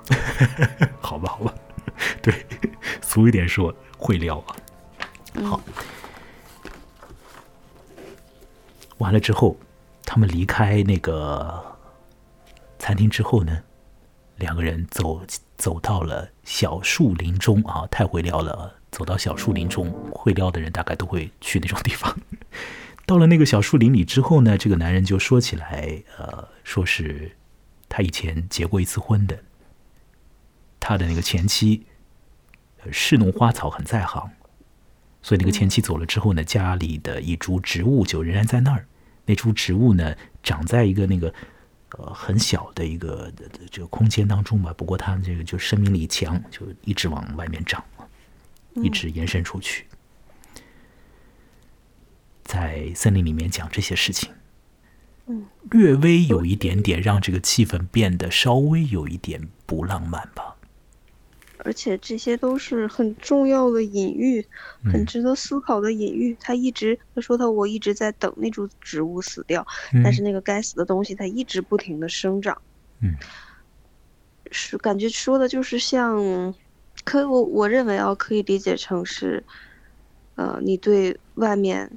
好吧，好吧，对，俗一点说会撩啊。好，完了之后，他们离开那个餐厅之后呢，两个人走。走到了小树林中啊，太会撩了。走到小树林中，会撩的人大概都会去那种地方。到了那个小树林里之后呢，这个男人就说起来，呃，说是他以前结过一次婚的，他的那个前妻侍弄花草很在行，所以那个前妻走了之后呢，家里的一株植物就仍然在那儿。那株植物呢，长在一个那个。呃，很小的一个这个空间当中吧，不过它这个就生命力强，就一直往外面长，一直延伸出去。在森林里面讲这些事情，嗯，略微有一点点让这个气氛变得稍微有一点不浪漫吧。而且这些都是很重要的隐喻，很值得思考的隐喻。他一直他说他我一直在等那株植物死掉，但是那个该死的东西它一直不停的生长。嗯，是感觉说的就是像，可我我认为啊，可以理解成是，呃，你对外面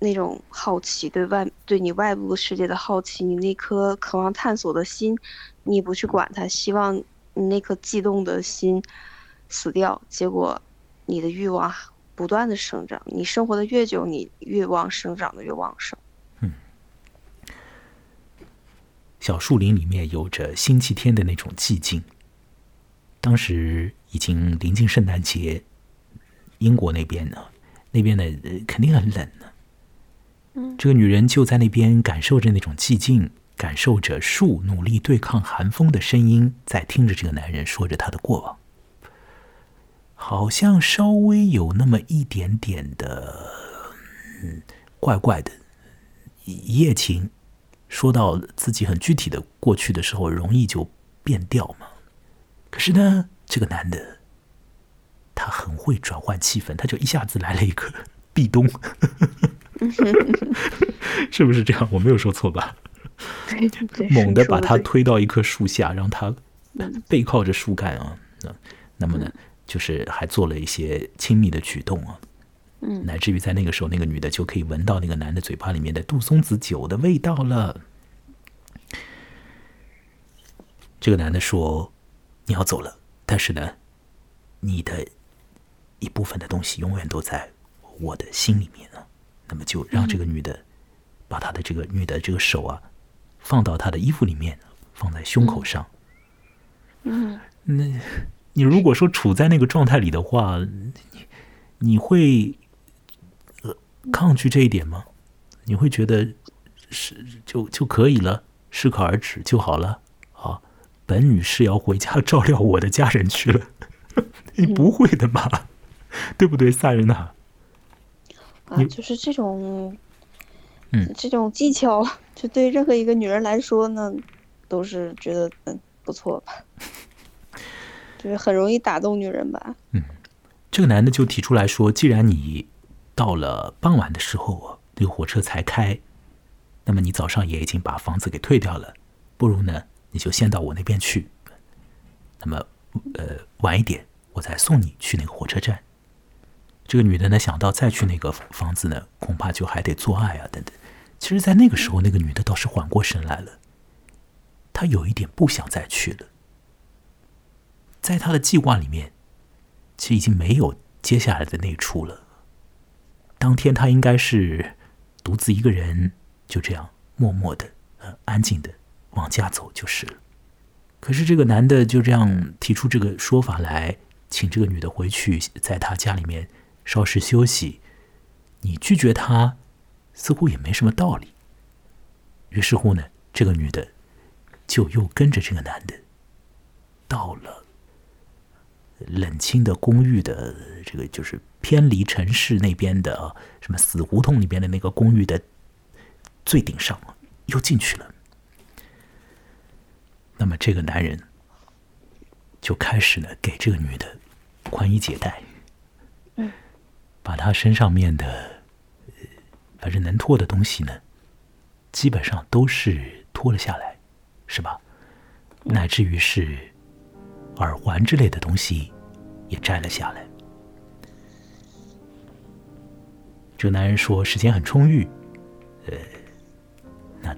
那种好奇，对外对你外部世界的好奇，你那颗渴望探索的心，你不去管它，希望。你那颗悸动的心死掉，结果你的欲望不断的生长。你生活的越久，你欲望生长的越旺盛。嗯，小树林里面有着星期天的那种寂静。当时已经临近圣诞节，英国那边呢，那边呢肯定很冷呢。嗯，这个女人就在那边感受着那种寂静。感受着树努力对抗寒风的声音，在听着这个男人说着他的过往，好像稍微有那么一点点的，嗯，怪怪的。一夜情，说到自己很具体的过去的时候，容易就变调嘛。可是呢，这个男的，他很会转换气氛，他就一下子来了一个壁咚，是不是这样？我没有说错吧？猛地把他推到一棵树下，让他背靠着树干啊。那那么呢，就是还做了一些亲密的举动啊。嗯，乃至于在那个时候，那个女的就可以闻到那个男的嘴巴里面的杜松子酒的味道了。这个男的说：“你要走了，但是呢，你的一部分的东西永远都在我的心里面啊。”那么就让这个女的把她的这个女的这个手啊放到他的衣服里面，放在胸口上。嗯，那你如果说处在那个状态里的话，你你会呃抗拒这一点吗？你会觉得是就就可以了，适可而止就好了啊？本女士要回家照料我的家人去了，你不会的吧？对不对，萨人娜？啊，就是这种，嗯，这种技巧，就对任何一个女人来说呢，都是觉得嗯不错吧，就是很容易打动女人吧。嗯，这个男的就提出来说，既然你到了傍晚的时候啊，那个火车才开，那么你早上也已经把房子给退掉了，不如呢，你就先到我那边去，那么呃晚一点我再送你去那个火车站。这个女的呢，想到再去那个房子呢，恐怕就还得做爱啊，等等。其实，在那个时候，那个女的倒是缓过神来了，她有一点不想再去了。在她的计划里面，其实已经没有接下来的那一出了。当天，她应该是独自一个人，就这样默默的、呃，安静的往家走就是了。可是，这个男的就这样提出这个说法来，请这个女的回去，在他家里面。稍事休息，你拒绝他，似乎也没什么道理。于是乎呢，这个女的就又跟着这个男的到了冷清的公寓的这个，就是偏离城市那边的什么死胡同里边的那个公寓的最顶上，又进去了。那么这个男人就开始呢，给这个女的宽衣解带。把她身上面的，反正能脱的东西呢，基本上都是脱了下来，是吧？乃至于是耳环之类的东西也摘了下来。这个男人说时间很充裕，呃，那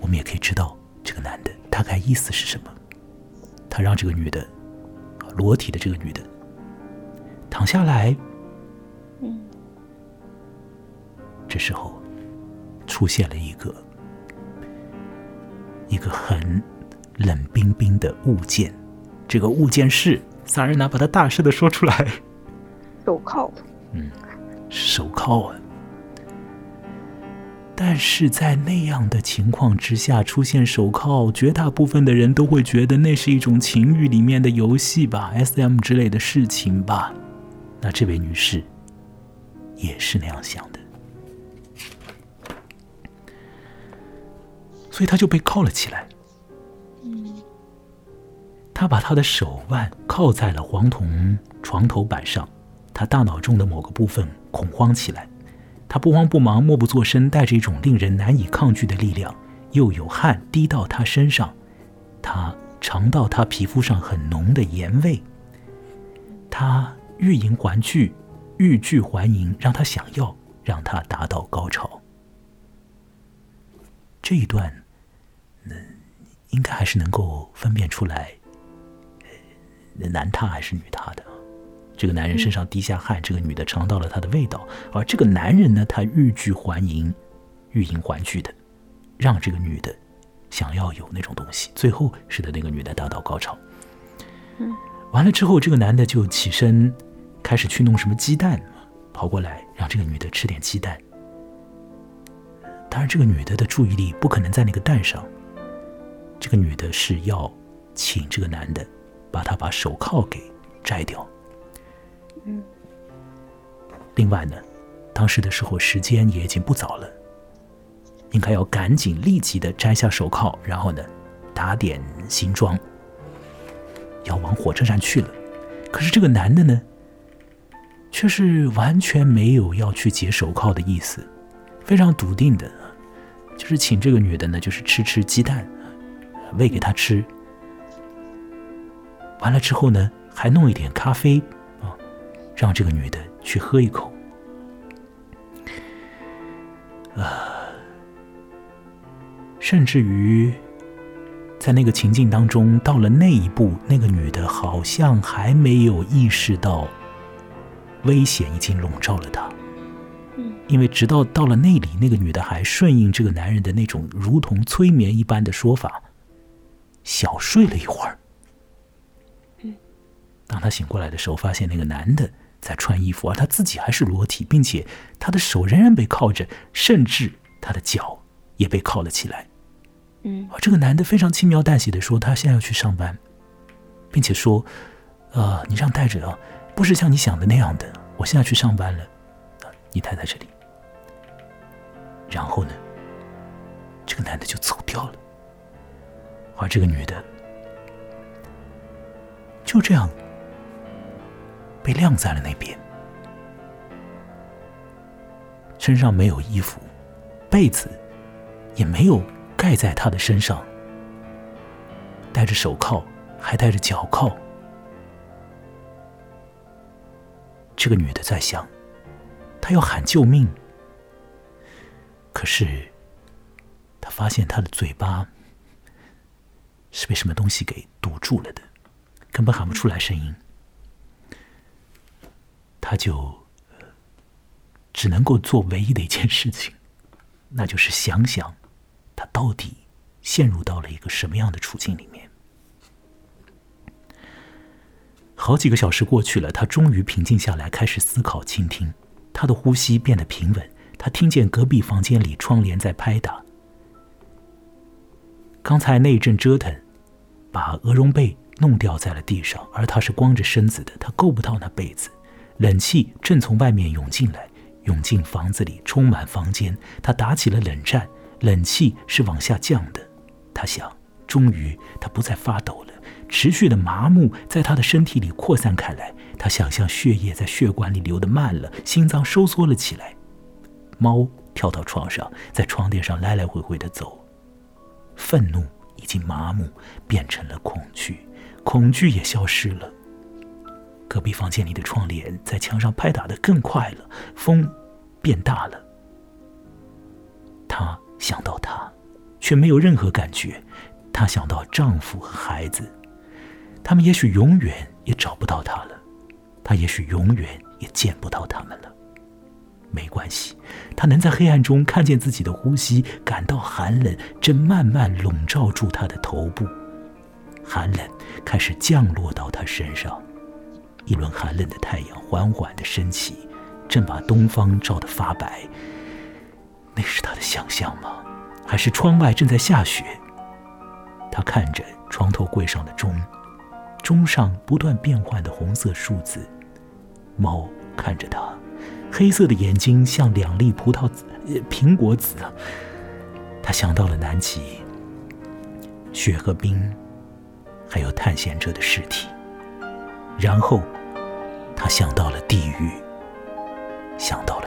我们也可以知道这个男的大概意思是什么。他让这个女的，裸体的这个女的躺下来。这时候，出现了一个一个很冷冰冰的物件。这个物件是萨尔娜把它大声的说出来：手铐。嗯，手铐啊！但是在那样的情况之下出现手铐，绝大部分的人都会觉得那是一种情欲里面的游戏吧，S.M. 之类的事情吧。那这位女士也是那样想的。所以他就被铐了起来。他把他的手腕铐在了黄铜床头板上，他大脑中的某个部分恐慌起来，他不慌不忙、默不作声，带着一种令人难以抗拒的力量，又有汗滴到他身上，他尝到他皮肤上很浓的盐味，他欲迎还拒，欲拒还迎，让他想要，让他达到高潮。这一段。应该还是能够分辨出来，男他还是女他的。这个男人身上滴下汗，这个女的尝到了他的味道，而这个男人呢，他欲拒还迎，欲迎还拒的，让这个女的想要有那种东西，最后使得那个女的达到高潮。嗯，完了之后，这个男的就起身开始去弄什么鸡蛋，跑过来让这个女的吃点鸡蛋。当然，这个女的的注意力不可能在那个蛋上。这个女的是要请这个男的把他把手铐给摘掉。嗯。另外呢，当时的时候时间也已经不早了，应该要赶紧立即的摘下手铐，然后呢打点行装，要往火车站去了。可是这个男的呢，却是完全没有要去解手铐的意思，非常笃定的，就是请这个女的呢，就是吃吃鸡蛋。喂给他吃，完了之后呢，还弄一点咖啡啊，让这个女的去喝一口，甚至于在那个情境当中，到了那一步，那个女的好像还没有意识到危险已经笼罩了她。嗯，因为直到到了那里，那个女的还顺应这个男人的那种如同催眠一般的说法，小睡了一会儿。嗯，当他醒过来的时候，发现那个男的在穿衣服，而他自己还是裸体，并且他的手仍然被铐着，甚至他的脚也被铐了起来。嗯而这个男的非常轻描淡写的说，他现在要去上班，并且说：“呃，你这样带着啊，不是像你想的那样的。我现在去上班了，啊你待在这里。”然后呢，这个男的就走掉了，而这个女的就这样被晾在了那边，身上没有衣服，被子也没有盖在她的身上，戴着手铐，还戴着脚铐。这个女的在想，她要喊救命，可是她发现她的嘴巴是被什么东西给堵住了的，根本喊不出来声音。他就只能够做唯一的一件事情，那就是想想他到底陷入到了一个什么样的处境里面。好几个小时过去了，他终于平静下来，开始思考、倾听。他的呼吸变得平稳，他听见隔壁房间里窗帘在拍打。刚才那一阵折腾，把鹅绒被弄掉在了地上，而他是光着身子的，他够不到那被子。冷气正从外面涌进来，涌进房子里，充满房间。他打起了冷战，冷气是往下降的。他想，终于他不再发抖了。持续的麻木在他的身体里扩散开来，他想象血液在血管里流得慢了，心脏收缩了起来。猫跳到床上，在床垫上来来回回的走。愤怒已经麻木，变成了恐惧，恐惧也消失了。隔壁房间里的窗帘在墙上拍打的更快了，风变大了。她想到他，却没有任何感觉。她想到丈夫和孩子。他们也许永远也找不到他了，他也许永远也见不到他们了。没关系，他能在黑暗中看见自己的呼吸，感到寒冷正慢慢笼罩住他的头部，寒冷开始降落到他身上。一轮寒冷的太阳缓缓的升起，正把东方照得发白。那是他的想象吗？还是窗外正在下雪？他看着床头柜上的钟。钟上不断变换的红色数字，猫看着他，黑色的眼睛像两粒葡萄子、呃、苹果籽。他想到了南极，雪和冰，还有探险者的尸体。然后，他想到了地狱，想到了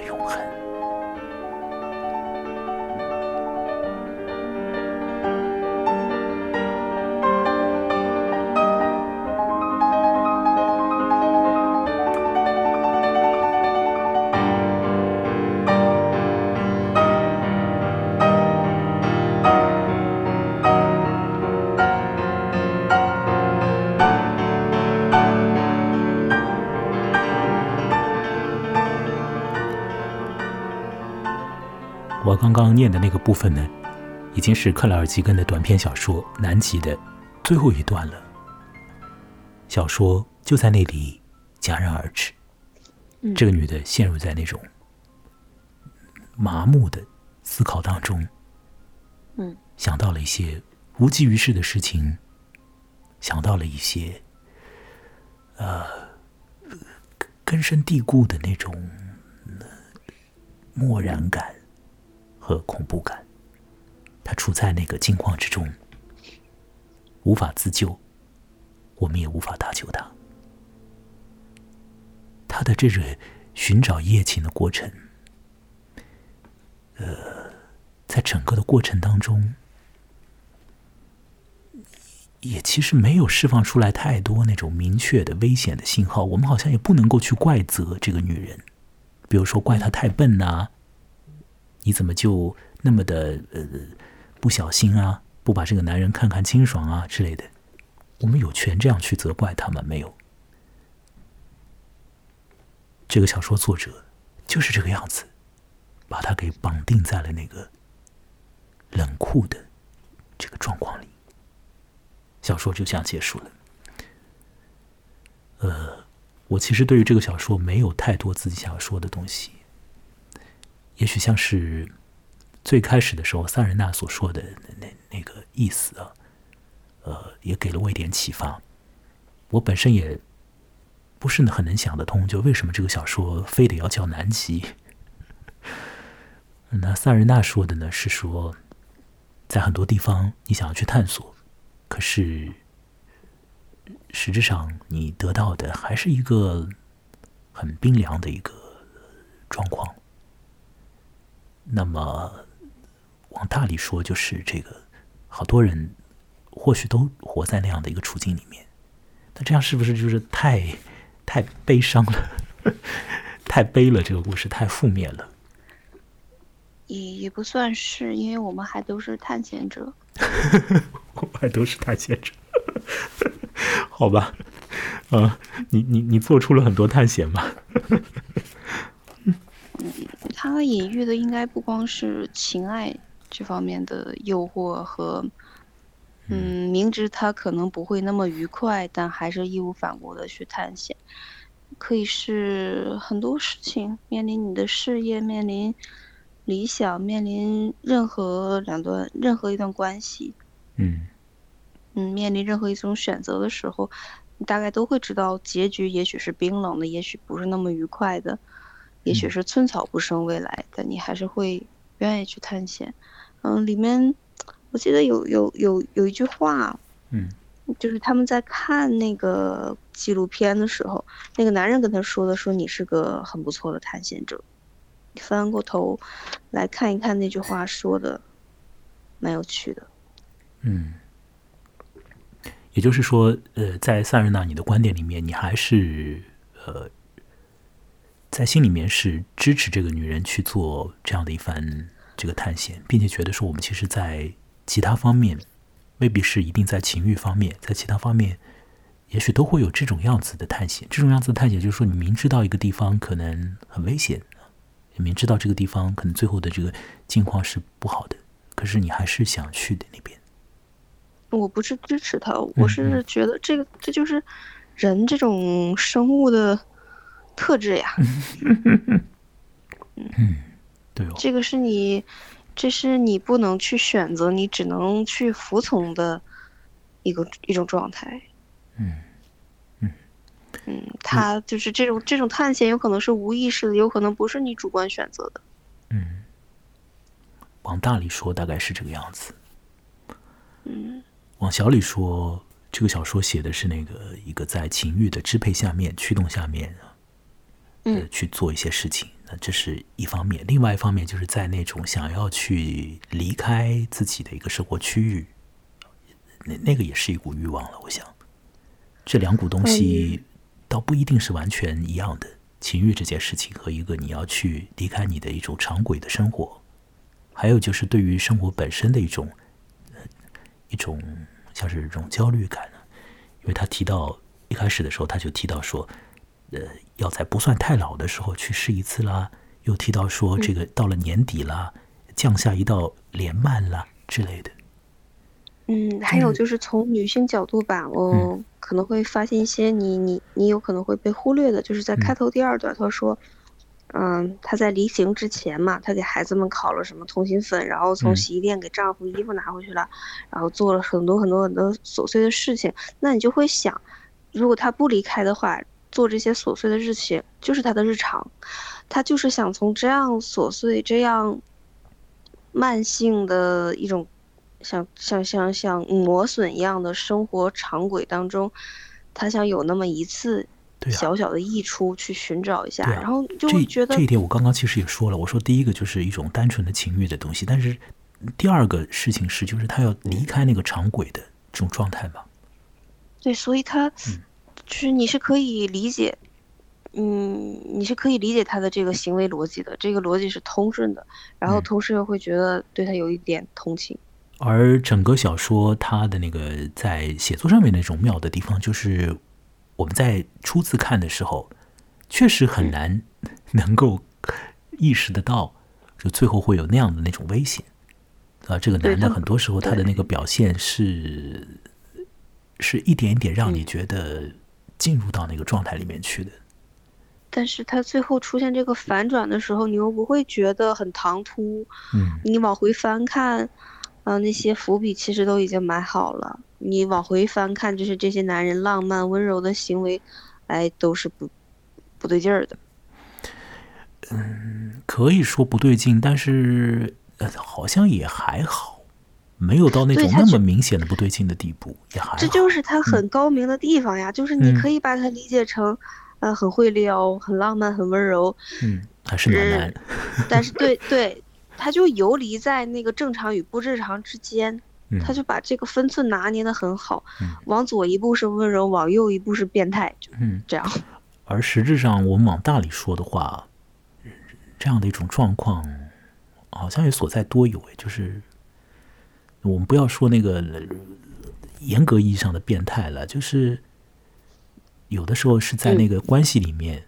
刚刚念的那个部分呢，已经是克莱尔吉根的短篇小说《南极》的最后一段了。小说就在那里戛然而止。嗯这个女的陷入在那种麻木的思考当中，嗯想到了一些无济于事的事情，想到了一些呃根深蒂固的那种呃漠然感和恐怖感。她处在那个境况之中，无法自救，我们也无法搭救她。她的这个寻找夜情的过程，呃，在整个的过程当中，也其实没有释放出来太多那种明确的危险的信号。我们好像也不能够去怪责这个女人，比如说怪她太笨呐、你怎么就那么的呃不小心啊，不把这个男人看看清爽啊之类的？我们有权这样去责怪他吗？没有。这个小说作者就是这个样子，把他给绑定在了那个冷酷的这个状况里。小说就这样结束了。呃，我其实对于这个小说没有太多自己想要说的东西。也许像是最开始的时候萨仁娜所说的那那个意思啊，呃，也给了我一点启发。我本身也不是很能想得通，就为什么这个小说非得要叫南极？那萨仁娜说的呢，是说在很多地方你想要去探索。可是，实质上你得到的还是一个很冰凉的一个状况。那么，往大里说，就是这个，好多人或许都活在那样的一个处境里面。那这样是不是就是太太悲伤了？太悲了，这个故事太负面了。也也不算是，因为我们还都是探险者。我还都是探险者，好吧？啊，你你你做出了很多探险吧？嗯，他隐喻的应该不光是情爱这方面的诱惑和，嗯，明知他可能不会那么愉快，但还是义无反顾的去探险，可以是很多事情，面临你的事业，面临。理想面临任何两段任何一段关系，嗯。嗯，面临任何一种选择的时候，你大概都会知道结局也许是冰冷的，也许不是那么愉快的，也许是寸草不生未来，但你还是会愿意去探险。嗯，里面我记得有有有有一句话，嗯，就是他们在看那个纪录片的时候，那个男人跟他说的，说你是个很不错的探险者。翻过头来看一看那句话说的，蛮有趣的。嗯，也就是说，呃，在萨瑞娜你的观点里面，你还是呃，在心里面是支持这个女人去做这样的一番这个探险，并且觉得说，我们其实，在其他方面未必是一定在情欲方面，在其他方面，也许都会有这种样子的探险。这种样子的探险，就是说，你明知道一个地方可能很危险。明知道这个地方可能最后的这个境况是不好的，可是你还是想去的那边。我不是支持他，我是觉得这个这就是人这种生物的特质呀。嗯，对哦。这个是你，这是你不能去选择，你只能去服从的一个一种状态。嗯。嗯，他就是这种这种探险，有可能是无意识的，有可能不是你主观选择的。嗯，往大里说，大概是这个样子。嗯，往小里说，这个小说写的是那个一个在情欲的支配下面、驱动下面，呃，去做一些事情。那这是一方面，另外一方面就是在那种想要去离开自己的一个生活区域，那那个也是一股欲望了。我想，这两股东西。倒不一定是完全一样的情欲这件事情和一个你要去离开你的一种常规的生活，还有就是对于生活本身的一种一种像是这种焦虑感因为他提到一开始的时候他就提到说，呃，要在不算太老的时候去试一次啦，又提到说这个到了年底啦，降下一道帘幔啦之类的。嗯，还有就是从女性角度吧，我可能会发现一些你你你有可能会被忽略的，就是在开头第二段，他说，嗯，他在离行之前嘛，他给孩子们烤了什么通心粉，然后从洗衣店给丈夫衣服拿回去了，然后做了很多很多很多琐碎的事情。那你就会想，如果他不离开的话，做这些琐碎的事情就是他的日常，他就是想从这样琐碎、这样慢性的一种。像像像像磨损一样的生活常轨当中，他想有那么一次小小的溢出，去寻找一下，然后就会觉得这一点我刚刚其实也说了，我说第一个就是一种单纯的情欲的东西，但是第二个事情是，就是他要离开那个常轨的这种状态嘛。对，所以他就是你是可以理解，嗯，你是可以理解他的这个行为逻辑的，这个逻辑是通顺的，然后同时又会觉得对他有一点同情。而整个小说它的那个在写作上面那种妙的地方，就是我们在初次看的时候，确实很难 能够意识得到，就最后会有那样的那种危险。啊，这个男的很多时候他的那个表现是，是一点一点让你觉得进入到那个状态里面去的。但是他最后出现这个反转的时候，你又不会觉得很唐突。嗯，你往回翻看，啊，那些伏笔其实都已经埋好了。你往回翻看，就是这些男人浪漫温柔的行为，哎，都是不不对劲儿的。嗯，可以说不对劲，但是。呃，好像也还好，没有到那种那么明显的不对劲的地步，也还。这就是他很高明的地方呀，就是你可以把它理解成，呃，很会撩，很浪漫，很温柔。嗯，还是暖男。但是，对对，他就游离在那个正常与不正常之间，他就把这个分寸拿捏的很好。往左一步是温柔，往右一步是变态，就这样。而实质上，我们往大里说的话，这样的一种状况。好像也所在多有诶，就是我们不要说那个严格意义上的变态了，就是有的时候是在那个关系里面，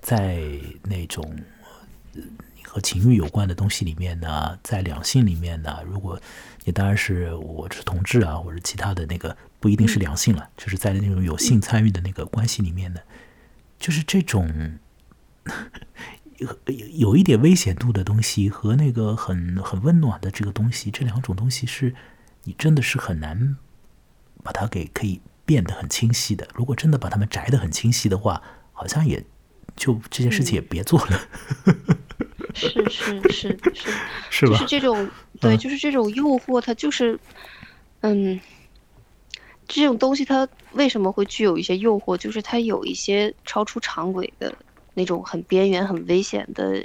在那种和情欲有关的东西里面呢，在两性里面呢，如果你当然是我是同志啊，或者其他的那个不一定是两性了，就是在那种有性参与的那个关系里面呢，就是这种。有有一点危险度的东西和那个很很温暖的这个东西，这两种东西是你真的是很难把它给可以变得很清晰的。如果真的把它们摘得很清晰的话，好像也就这件事情也别做了。是是是是是吧？就是这种对，就是这种诱惑，它就是嗯，这种东西它为什么会具有一些诱惑？就是它有一些超出常轨的。那种很边缘、很危险的，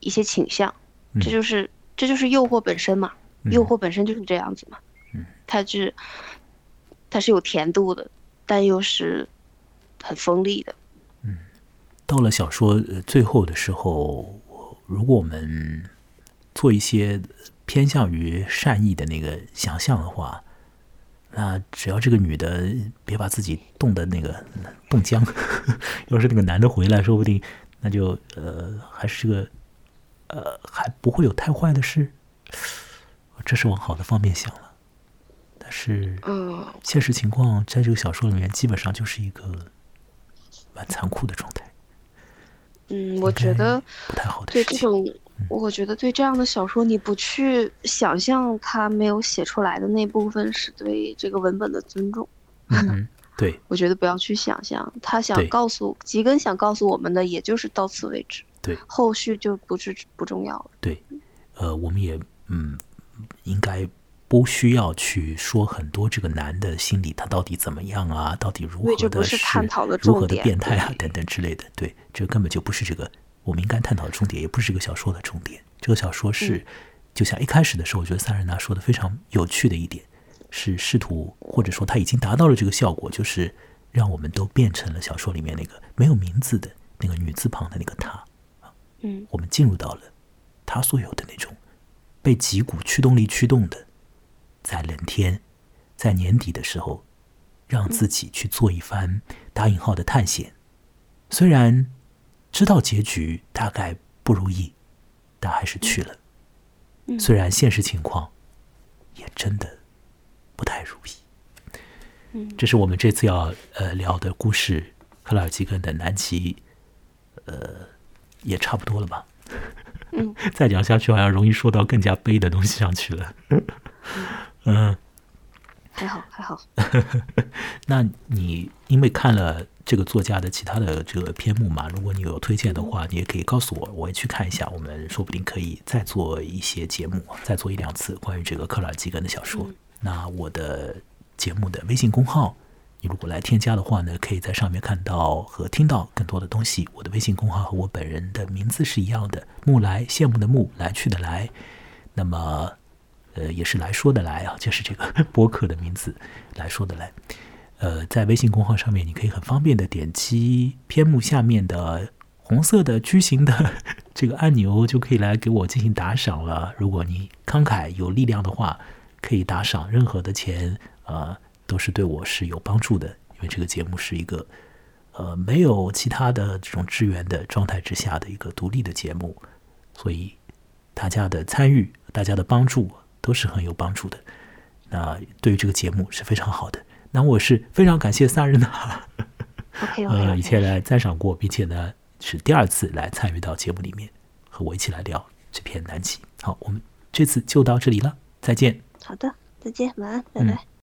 一些倾向，这就是这就是诱惑本身嘛？诱惑本身就是这样子嘛？嗯它是它是有甜度的，但又是很锋利的。嗯，到了小说最后的时候，如果我们做一些偏向于善意的那个想象的话。那只要这个女的别把自己冻的那个冻僵，要是那个男的回来，说不定那就呃还是个呃还不会有太坏的事，这是往好的方面想了。但是，嗯，现实情况在这个小说里面基本上就是一个蛮残酷的状态。嗯，我觉得不太好的对这种。我觉得对这样的小说，你不去想象他没有写出来的那部分，是对这个文本的尊重。嗯，对，我觉得不要去想象他想告诉吉根想告诉我们的，也就是到此为止。对，后续就不是不重要了。对，呃，我们也嗯，应该不需要去说很多这个男的心理他到底怎么样啊，到底如何的是探讨的如何的变态啊等等之类的。对，这根本就不是这个。我们应该探讨的重点，也不是这个小说的重点。这个小说是，就像一开始的时候，我觉得萨仁娜说的非常有趣的一点，是试图或者说他已经达到了这个效果，就是让我们都变成了小说里面那个没有名字的那个女字旁的那个她。嗯，我们进入到了她所有的那种被几股驱动力驱动的，在冷天，在年底的时候，让自己去做一番打引号的探险，虽然。知道结局大概不如意，但还是去了。虽然现实情况也真的不太如意。这是我们这次要呃聊的故事，克拉尔基根的南极，呃，也差不多了吧？嗯，再讲下去好像容易说到更加悲的东西上去了。嗯，还好还好。那你因为看了。这个作家的其他的这个篇目嘛，如果你有推荐的话，你也可以告诉我，我也去看一下。我们说不定可以再做一些节目，再做一两次关于这个克拉尔基根的小说。那我的节目的微信公号，你如果来添加的话呢，可以在上面看到和听到更多的东西。我的微信公号和我本人的名字是一样的，木来羡慕的木，来去的来。那么，呃，也是来说的来啊，就是这个 播客的名字，来说的来。呃，在微信公号上面，你可以很方便的点击篇目下面的红色的矩形的这个按钮，就可以来给我进行打赏了。如果你慷慨有力量的话，可以打赏，任何的钱啊，都是对我是有帮助的。因为这个节目是一个呃没有其他的这种支援的状态之下的一个独立的节目，所以大家的参与、大家的帮助都是很有帮助的。那对于这个节目是非常好的。那我是非常感谢萨日娜，呃，以前来赞赏过，并且呢是第二次来参与到节目里面，和我一起来聊这篇南极。好，我们这次就到这里了，再见。好的，再见，晚安，拜拜。